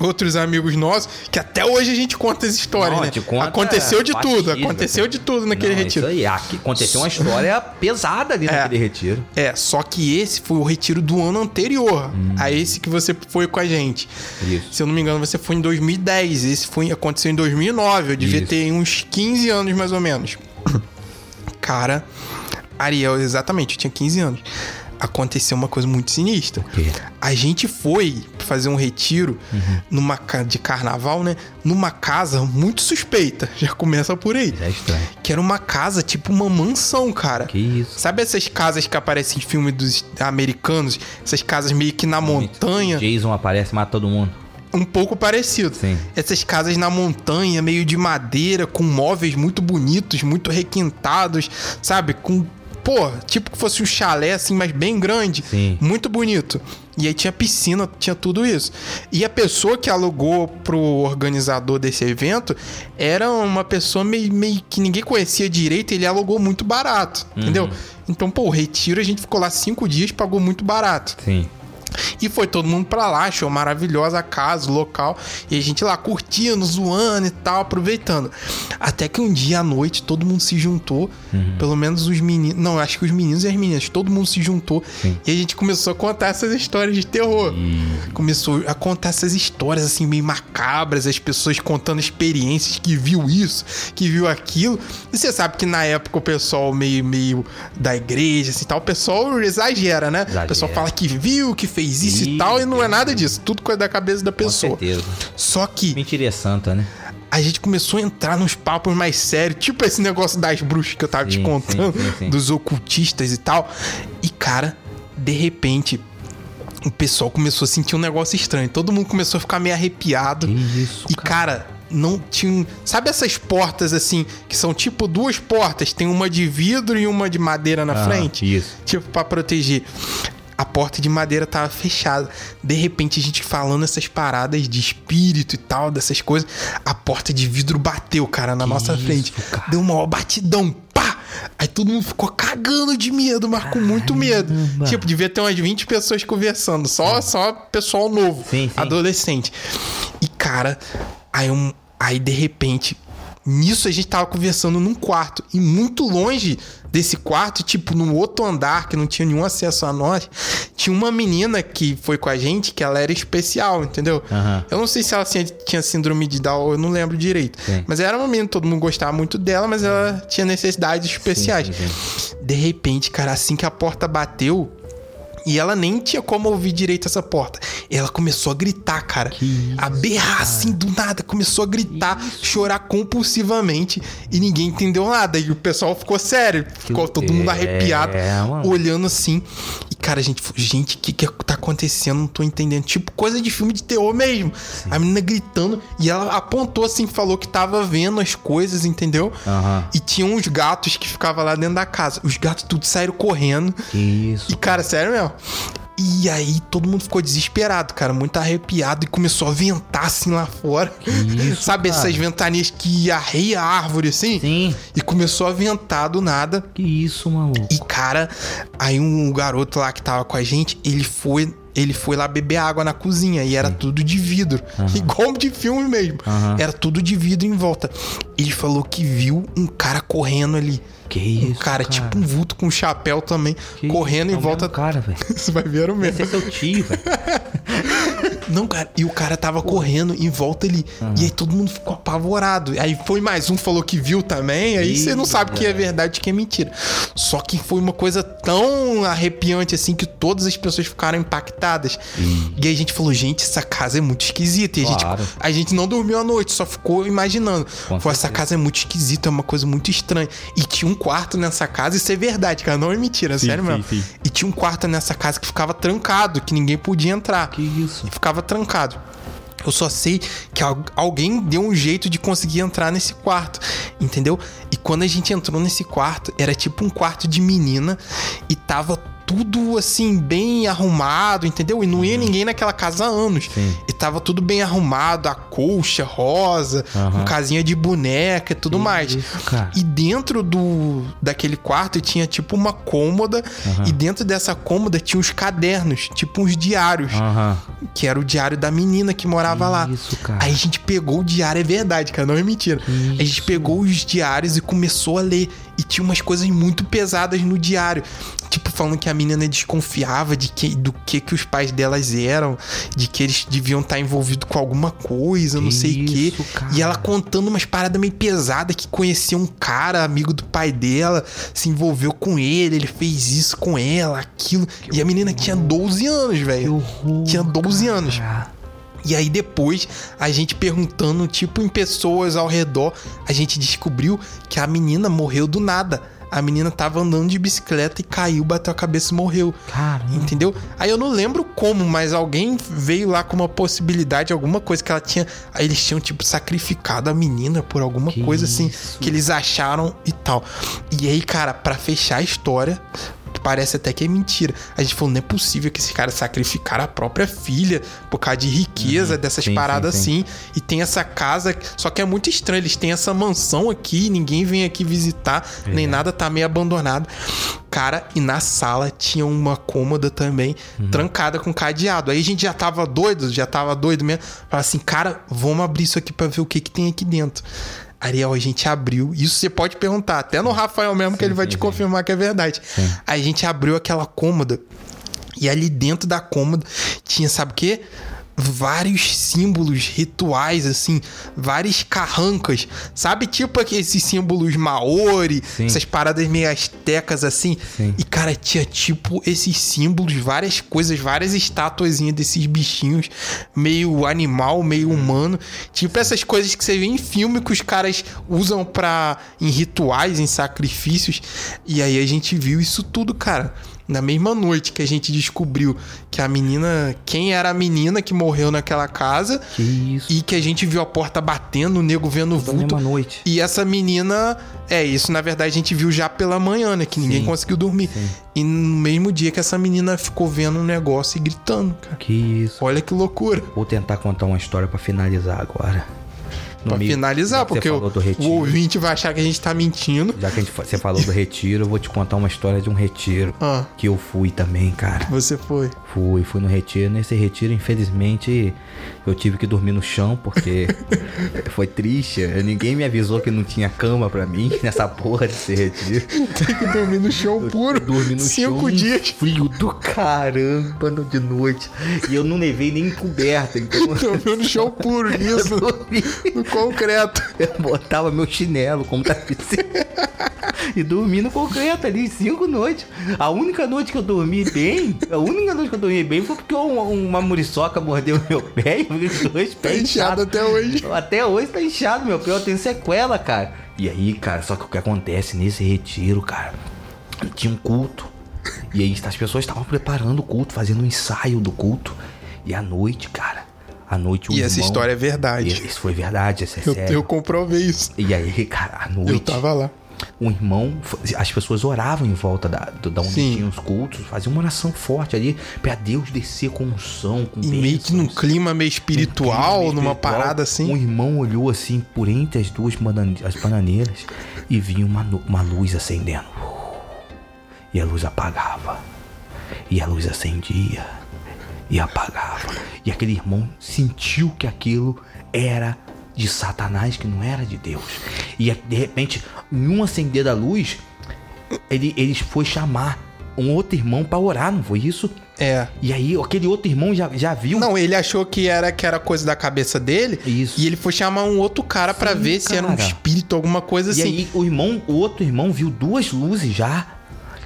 outros amigos nossos, que até hoje a gente conta as histórias, Não, né? conta aconteceu de tudo, batismo, aconteceu de tudo naquele Não, retiro. Isso aí, aconteceu uma história pesada ali É. naquele retiro. É, só que esse foi o retiro do ano anterior Hum. a esse que você foi com a gente. Isso. Se eu não me engano, você foi em 2010. Esse foi, aconteceu em 2009. Eu devia Isso. ter uns 15 anos, mais ou menos. Cara, Ariel, exatamente, eu tinha 15 anos. Aconteceu uma coisa muito sinistra. A gente foi fazer um retiro numa ca- de carnaval, né? Numa casa muito suspeita. Já começa por aí. Já é estranho. Que era uma casa, tipo uma mansão, cara. Que isso? Sabe essas casas que aparecem em filme dos americanos? Essas casas meio que na montanha? Jason aparece e mata todo mundo. um pouco parecido. Sim. Essas casas na montanha, meio de madeira, com móveis muito bonitos, muito requintados, sabe? Com. Pô, tipo que fosse um chalé assim, mas bem grande. Sim. Muito bonito. E aí tinha piscina, tinha tudo isso. E a pessoa que alugou pro organizador desse evento era uma pessoa meio, meio que ninguém conhecia direito, ele alugou muito barato, entendeu? Então, pô, o retiro a gente ficou lá cinco dias, pagou muito barato. Sim. E foi todo mundo pra lá, achou maravilhosa a casa, o local. E a gente lá curtindo, zoando e tal, aproveitando. Até que um dia à noite todo mundo se juntou. Pelo menos os meninos. Não, acho que os meninos e as meninas. Todo mundo se juntou. Sim. E a gente começou a contar essas histórias de terror. Começou a contar essas histórias assim, meio macabras. As pessoas contando experiências que viu isso, que viu aquilo. E você sabe que na época o pessoal meio, meio da igreja, assim tal, o pessoal exagera, né? Exagera. O pessoal fala que viu, que fez isso e tal, e não é nada disso. Tudo coisa da cabeça da Com pessoa. certeza. Só que Mentira é santa, né? a gente começou a entrar nos papos mais sérios, tipo esse negócio das bruxas que eu tava te Sim, contando, sim, sim, dos ocultistas e tal. E, cara, de repente, o pessoal começou a sentir um negócio estranho. Todo mundo começou a ficar meio arrepiado. Isso, E, cara, não tinha. Sabe essas portas assim, que são tipo duas portas? Tem uma de vidro e uma de madeira na Ah, frente? isso. Tipo, pra proteger. A porta de madeira tava fechada. De repente, a gente falando essas paradas de espírito e tal, dessas coisas, a porta de vidro bateu, cara, na Que nossa isso, frente. cara? Deu uma batidão, pá! Aí todo mundo ficou cagando de medo, mas com muito medo. Tipo, devia ter umas 20 pessoas conversando, só, só pessoal novo, Sim, sim. adolescente. E, cara, aí, um, aí de repente, nisso a gente tava conversando num quarto. E muito longe desse quarto, tipo, num outro andar que não tinha nenhum acesso a nós, tinha uma menina que foi com a gente que ela era especial, entendeu? Aham. Eu não sei se ela tinha, tinha síndrome de Down, eu não lembro direito. Sim. Mas era uma menina, todo mundo gostava muito dela, mas ela tinha necessidades especiais. sim, sim. De repente, cara, assim que a porta bateu, e ela nem tinha como ouvir direito essa porta. Ela começou a gritar, cara. isso, a berrar assim do nada. Começou a gritar, chorar compulsivamente. E ninguém entendeu nada. E o pessoal ficou sério. Ficou todo mundo é, arrepiado, mano. olhando assim. Cara, gente, gente, o que, que tá acontecendo? Não tô entendendo. Tipo, coisa de filme de terror mesmo. A menina gritando. E ela apontou assim, falou que tava vendo as coisas, entendeu? Aham. E tinha uns gatos que ficavam lá dentro da casa. Os gatos tudo saíram correndo. Que isso. E, cara, sério mesmo. E aí todo mundo ficou desesperado, cara, muito arrepiado e começou a ventar assim lá fora. isso, Sabe cara? essas ventanias que arreia a árvore assim? Sim. E começou a ventar do nada. Que isso, maluco. E, cara, aí um garoto lá que tava com a gente, ele foi. Ele foi lá beber água na cozinha e era tudo de vidro. Igual de filme mesmo. Aham. Era tudo de vidro em volta. Ele falou que viu um cara correndo ali. Que isso, Um cara, tipo um vulto com chapéu também, Que correndo isso, em é volta. cara, velho. Você vai ver o mesmo. Esse é seu tio, velho. Não, cara, e o cara tava correndo em volta ali. E aí todo mundo ficou apavorado. Aí foi mais um, falou que viu também. Aí você não sabe o que é verdade e que é mentira. Só que foi uma coisa tão arrepiante assim que todas as pessoas ficaram impactadas. E aí a gente falou, gente, essa casa é muito esquisita. E a, gente, Claro. a gente não dormiu a noite, só ficou imaginando. Pô, essa casa é muito esquisita, é uma coisa muito estranha. E tinha um quarto nessa casa, isso é verdade, cara, não é mentira, Sim, sério sim, mesmo. sim. E tinha um quarto nessa casa que ficava trancado, que ninguém podia entrar Que isso. ficava trancado. Eu só sei que al- alguém deu um jeito de conseguir entrar nesse quarto, entendeu? E quando a gente entrou nesse quarto, era tipo um quarto de menina e tava tudo assim, bem arrumado, entendeu? E não ia ninguém naquela casa há anos. Sim. E tava tudo bem arrumado, a colcha rosa, Aham. com casinha de boneca e tudo Que mais. isso. E dentro do daquele quarto tinha tipo uma cômoda e dentro dessa cômoda tinha uns cadernos, tipo uns diários que era o diário da menina que morava lá. Isso, cara. Aí a gente pegou o diário, é verdade, cara, não é mentira. A gente pegou os diários e começou a ler. E tinha umas coisas muito pesadas no diário. Tipo, falando que a menina desconfiava de que, do que que os pais delas eram, de que eles deviam estar envolvidos com alguma coisa, não Que sei o quê. cara. E ela contando umas paradas meio pesadas que conhecia um cara, amigo do pai dela, se envolveu com ele, ele fez isso com ela, aquilo. e a menina tinha 12 anos, Que velho. horror. Tinha 12 anos. E aí depois, a gente perguntando, tipo, em pessoas ao redor, a gente descobriu que a menina morreu do nada. A menina tava andando de bicicleta e caiu, bateu a cabeça e morreu. Caramba. Entendeu? Aí eu não lembro como, mas alguém veio lá com uma possibilidade, alguma coisa que ela tinha. Aí eles tinham, tipo, sacrificado a menina por alguma Que coisa assim isso? que eles acharam e tal. E aí, cara, pra fechar a história. Parece até que é mentira. A gente falou, não é possível que esse cara sacrificaram a própria filha por causa de riqueza, dessas Uhum. Sim, paradas sim, sim. assim. E tem essa casa, só que é muito estranho. Eles têm essa mansão aqui, ninguém vem aqui visitar, nem nada, tá meio abandonado. Cara, e na sala tinha uma cômoda também, Uhum. trancada com cadeado. Aí a gente já tava doido, já tava doido mesmo. Fala assim, cara, vamos abrir isso aqui pra ver o que que tem aqui dentro. Ariel, a gente abriu. Isso você pode perguntar, até no Rafael mesmo, que ele vai sim, te sim. confirmar que é verdade. A gente abriu aquela cômoda. E ali dentro da cômoda tinha, sabe o quê? Vários símbolos rituais, assim, várias carrancas, sabe? Tipo esses símbolos maori, Sim. essas paradas meio astecas, assim. Sim. E, cara, tinha tipo esses símbolos, várias coisas, várias estatuazinhas desses bichinhos, meio animal, meio humano. Tipo essas coisas que você vê em filme que os caras usam pra. em rituais, em sacrifícios. E aí a gente viu isso tudo, cara. Na mesma noite que a gente descobriu que a menina. Quem era a menina que morreu naquela casa. Que isso. E que a gente viu a porta batendo, o nego vendo o Na vulto. mesma noite. E essa menina. É, isso na verdade a gente viu já pela manhã, né? Que ninguém Sim, conseguiu dormir. sim. E no mesmo dia que essa menina ficou vendo um negócio e gritando, cara. Que isso. Olha que loucura. Vou tentar contar uma história pra finalizar agora. Pra meio- finalizar, porque o, o ouvinte vai achar que a gente tá mentindo. Já que gente, você falou do retiro, eu vou te contar uma história de um retiro. Ah, Que eu fui também, cara. você foi. Fui, fui no retiro. Nesse retiro, infelizmente, eu tive que dormir no chão porque foi triste. Ninguém me avisou que não tinha cama pra mim nessa porra desse retiro. Tem que dormir no chão puro. Eu dormi no Cinco chão, dias. Frio do caramba de noite. E eu não levei nem coberta, então Dormiu no chão puro, dormi. no concreto. Eu botava meu chinelo como tapete e dormi no concreto ali cinco noites. A única noite que eu dormi bem, a única noite que eu dormi bem foi porque uma, uma muriçoca mordeu meu pé e os dois Tá pés inchado inchados. até hoje. Até hoje tá inchado meu pé, eu tenho sequela, cara. E aí, cara, só que o que acontece nesse retiro, cara, tinha um culto. E aí as pessoas estavam preparando o culto, fazendo um ensaio do culto. E à noite, cara, à noite o E essa irmão- história é verdade. Isso foi verdade, isso é Eu, sério. eu comprovei isso. E aí, cara, à noite, Eu tava lá. Um irmão, as pessoas oravam em volta da, da onde Sim. tinham os cultos, faziam uma oração forte ali pra Deus descer com unção, com E meio que num clima meio espiritual, clima numa espiritual. parada assim. Um irmão olhou assim por entre as duas as bananeiras e viu uma, uma luz acendendo. E a luz apagava. E a luz acendia e apagava. E aquele irmão sentiu que aquilo era de Satanás, que não era de Deus. E de repente, em um acender da luz, ele, ele foi chamar um outro irmão pra orar, não foi isso? É. E aí, aquele outro irmão já, já viu. Não, ele achou que era, que era coisa da cabeça dele. Isso. E ele foi chamar um outro cara pra Sim, ver se era um cara. espírito, alguma coisa E assim. aí, o irmão, o outro irmão viu duas luzes já.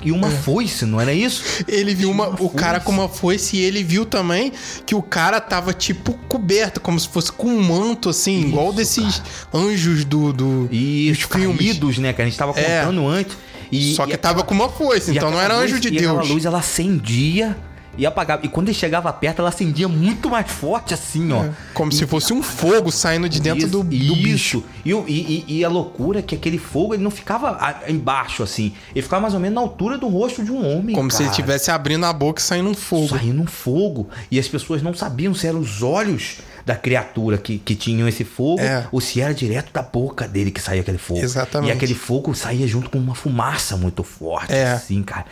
E uma foice, não era isso? Ele viu uma, o cara com uma foice e ele viu também que o cara tava tipo coberto, como se fosse com um manto, assim, igual desses anjos do. do E os dos filmes. caídos, né? Que a gente tava É. contando antes. E, Só que e tava com uma foice, então não era luz- anjo de Deus. luz ela acendia e apagava. E quando ele chegava perto, ela acendia muito mais forte, assim, ó. Como se fosse um fogo saindo de dentro Isso, do, do isso. bicho. E, e- e- e a loucura é que aquele fogo ele não ficava embaixo, assim. Ele ficava mais ou menos na altura do rosto de um homem. Como se ele cara. estivesse abrindo a boca e saindo um fogo. Saindo um fogo. E as pessoas não sabiam se eram os olhos da criatura que, que tinham esse fogo É. ou se era direto da boca dele que saía aquele fogo. Exatamente. E aquele fogo saía junto com uma fumaça muito forte, É. assim, cara.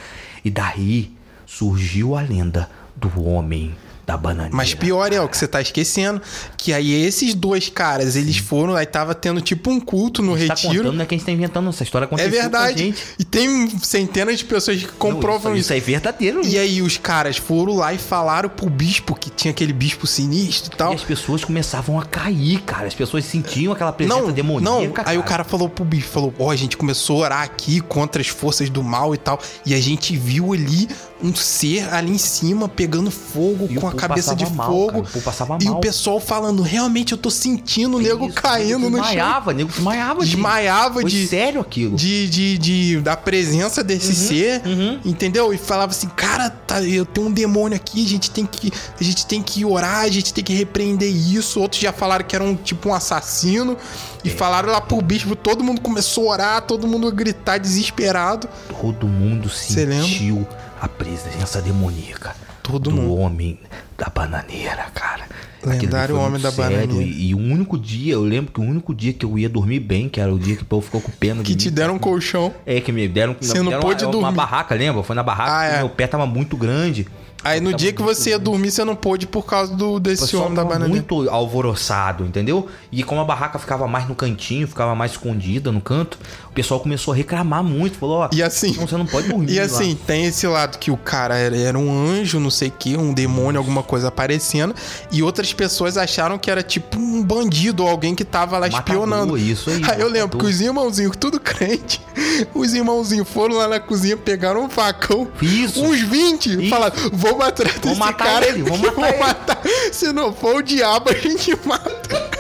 E daí surgiu a lenda do homem da bananeira. Mas pior é o que você tá esquecendo, que aí esses dois caras, eles foram, aí tava tendo tipo um culto no A gente tá retiro. contando, não é que a gente tá inventando essa história é aconteceu com a verdade. E tem centenas de pessoas que Não, comprovam isso, isso. isso é verdadeiro. E aí os caras foram lá e falaram pro bispo que tinha aquele bispo sinistro e E tal. as pessoas começavam a cair, cara. As pessoas sentiam aquela presença Não, demoníaca. não. Aí o cara falou pro bispo, falou, ó, a gente começou a orar aqui contra as forças do mal e tal, e a gente viu ali um ser ali em cima pegando fogo E com a cabeça de mal, fogo. cara, o passava e mal. o pessoal falando, realmente eu tô sentindo o nego Isso, caindo no chão. desmaiava, nego desmaiava. de- Desmaiava Foi de, sério aquilo. de, de, de- da presença desse ser, uhum. entendeu? E falava assim, cara, tá, eu tenho um demônio aqui, a gente tem que a gente tem que orar, a gente tem que repreender isso. Outros já falaram que era um tipo um assassino É. e falaram lá pro bispo, todo mundo começou a orar, todo mundo a gritar desesperado. Todo mundo sentiu a presença demoníaca. Todo do mundo. homem da bananeira, cara. Lendário foi homem da sério, bananeira. E, e o único dia, eu lembro que o único dia que eu ia dormir bem, que era o dia que o povo ficou com pena Que te mim. deram um colchão. É, que me deram, Você não deram pôde uma, uma dormir. barraca, lembra? Foi na barraca, Ah, é. meu pé tava muito grande. Aí no dia que você ia dormir, você não pôde por causa do desse homem da bananeira. muito alvoroçado, entendeu? E como a barraca ficava mais no cantinho, ficava mais escondida no canto, o pessoal começou a reclamar muito. Falou, ó, E assim, não, você não pode dormir E lá. assim, tem esse lado que o cara era, era um anjo, não sei o que, um demônio, alguma coisa aparecendo. E outras pessoas acharam que era tipo um bandido ou alguém que tava lá Matador, espionando. isso aí, Aí eu lembro matador. que os irmãozinhos, tudo crente, os irmãozinhos foram lá na cozinha, pegaram um facão. Isso. Uns 20 e falaram: vou matar desse matar cara. ele, vou matar ele." matar. Se não for o diabo, a gente mata.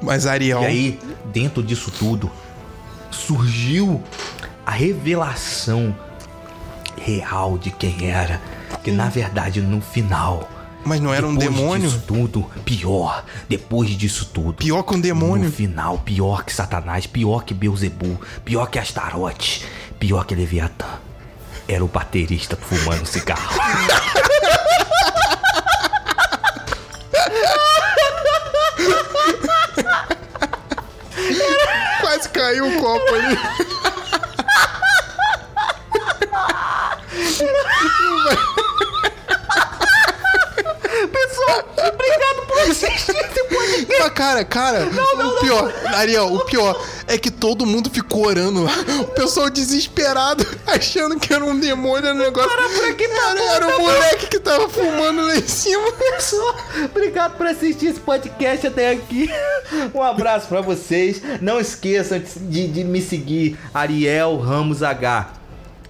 Mas Ariel. E aí, dentro disso tudo, surgiu a revelação real de quem era. Que na verdade no final. Mas não era um depois demônio? Disso tudo, pior. Depois disso tudo. Pior que um demônio? No final, pior que Satanás, pior que Beuzebu, pior que Astarote, pior que Leviatã. Era o baterista fumando cigarro. Quase caiu o copo ali. Pessoal, obrigado por assistir esse podcast. Mas, cara, cara, o pior, Ariel, o pior é que todo mundo ficou orando lá. O pessoal desesperado, achando que era um demônio o negócio. Para por aqui, tá era, bom, era tá o moleque que tava fumando lá em cima. Pessoal, obrigado por assistir esse podcast até aqui. Um abraço pra vocês. Não esqueçam de, de me seguir, Ariel Ramos H.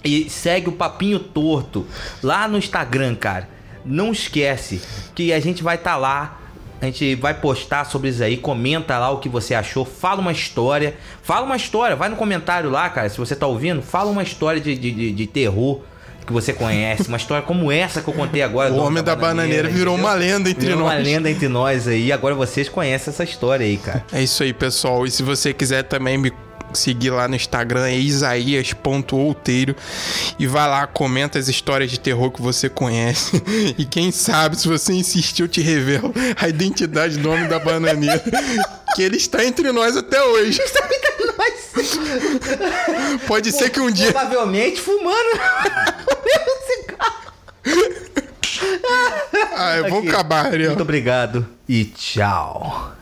E segue o Papinho Torto lá no Instagram, cara. Não esquece que a gente vai estar tá lá. A gente vai postar sobre isso aí. Comenta lá o que você achou. Fala uma história. Fala uma história. Vai no comentário lá, cara. Se você tá ouvindo, fala uma história de, de, de, de terror que você conhece. Uma história como essa que eu contei agora. O Homem da Bananeira virou entendeu? uma lenda entre Virou nós. uma lenda entre nós aí. Agora vocês conhecem essa história aí, cara. É isso aí, pessoal. E se você quiser também me seguir lá no Instagram, é isaías.outeiro. E vai lá, comenta as histórias de terror que você conhece. E quem sabe, se você insistir, eu te revelo a identidade do homem da bananeira. Que ele está entre nós até hoje. Pode ser que um dia. Provavelmente fumando cigarro. Ah, vamos acabar, Ariel. Muito obrigado e tchau.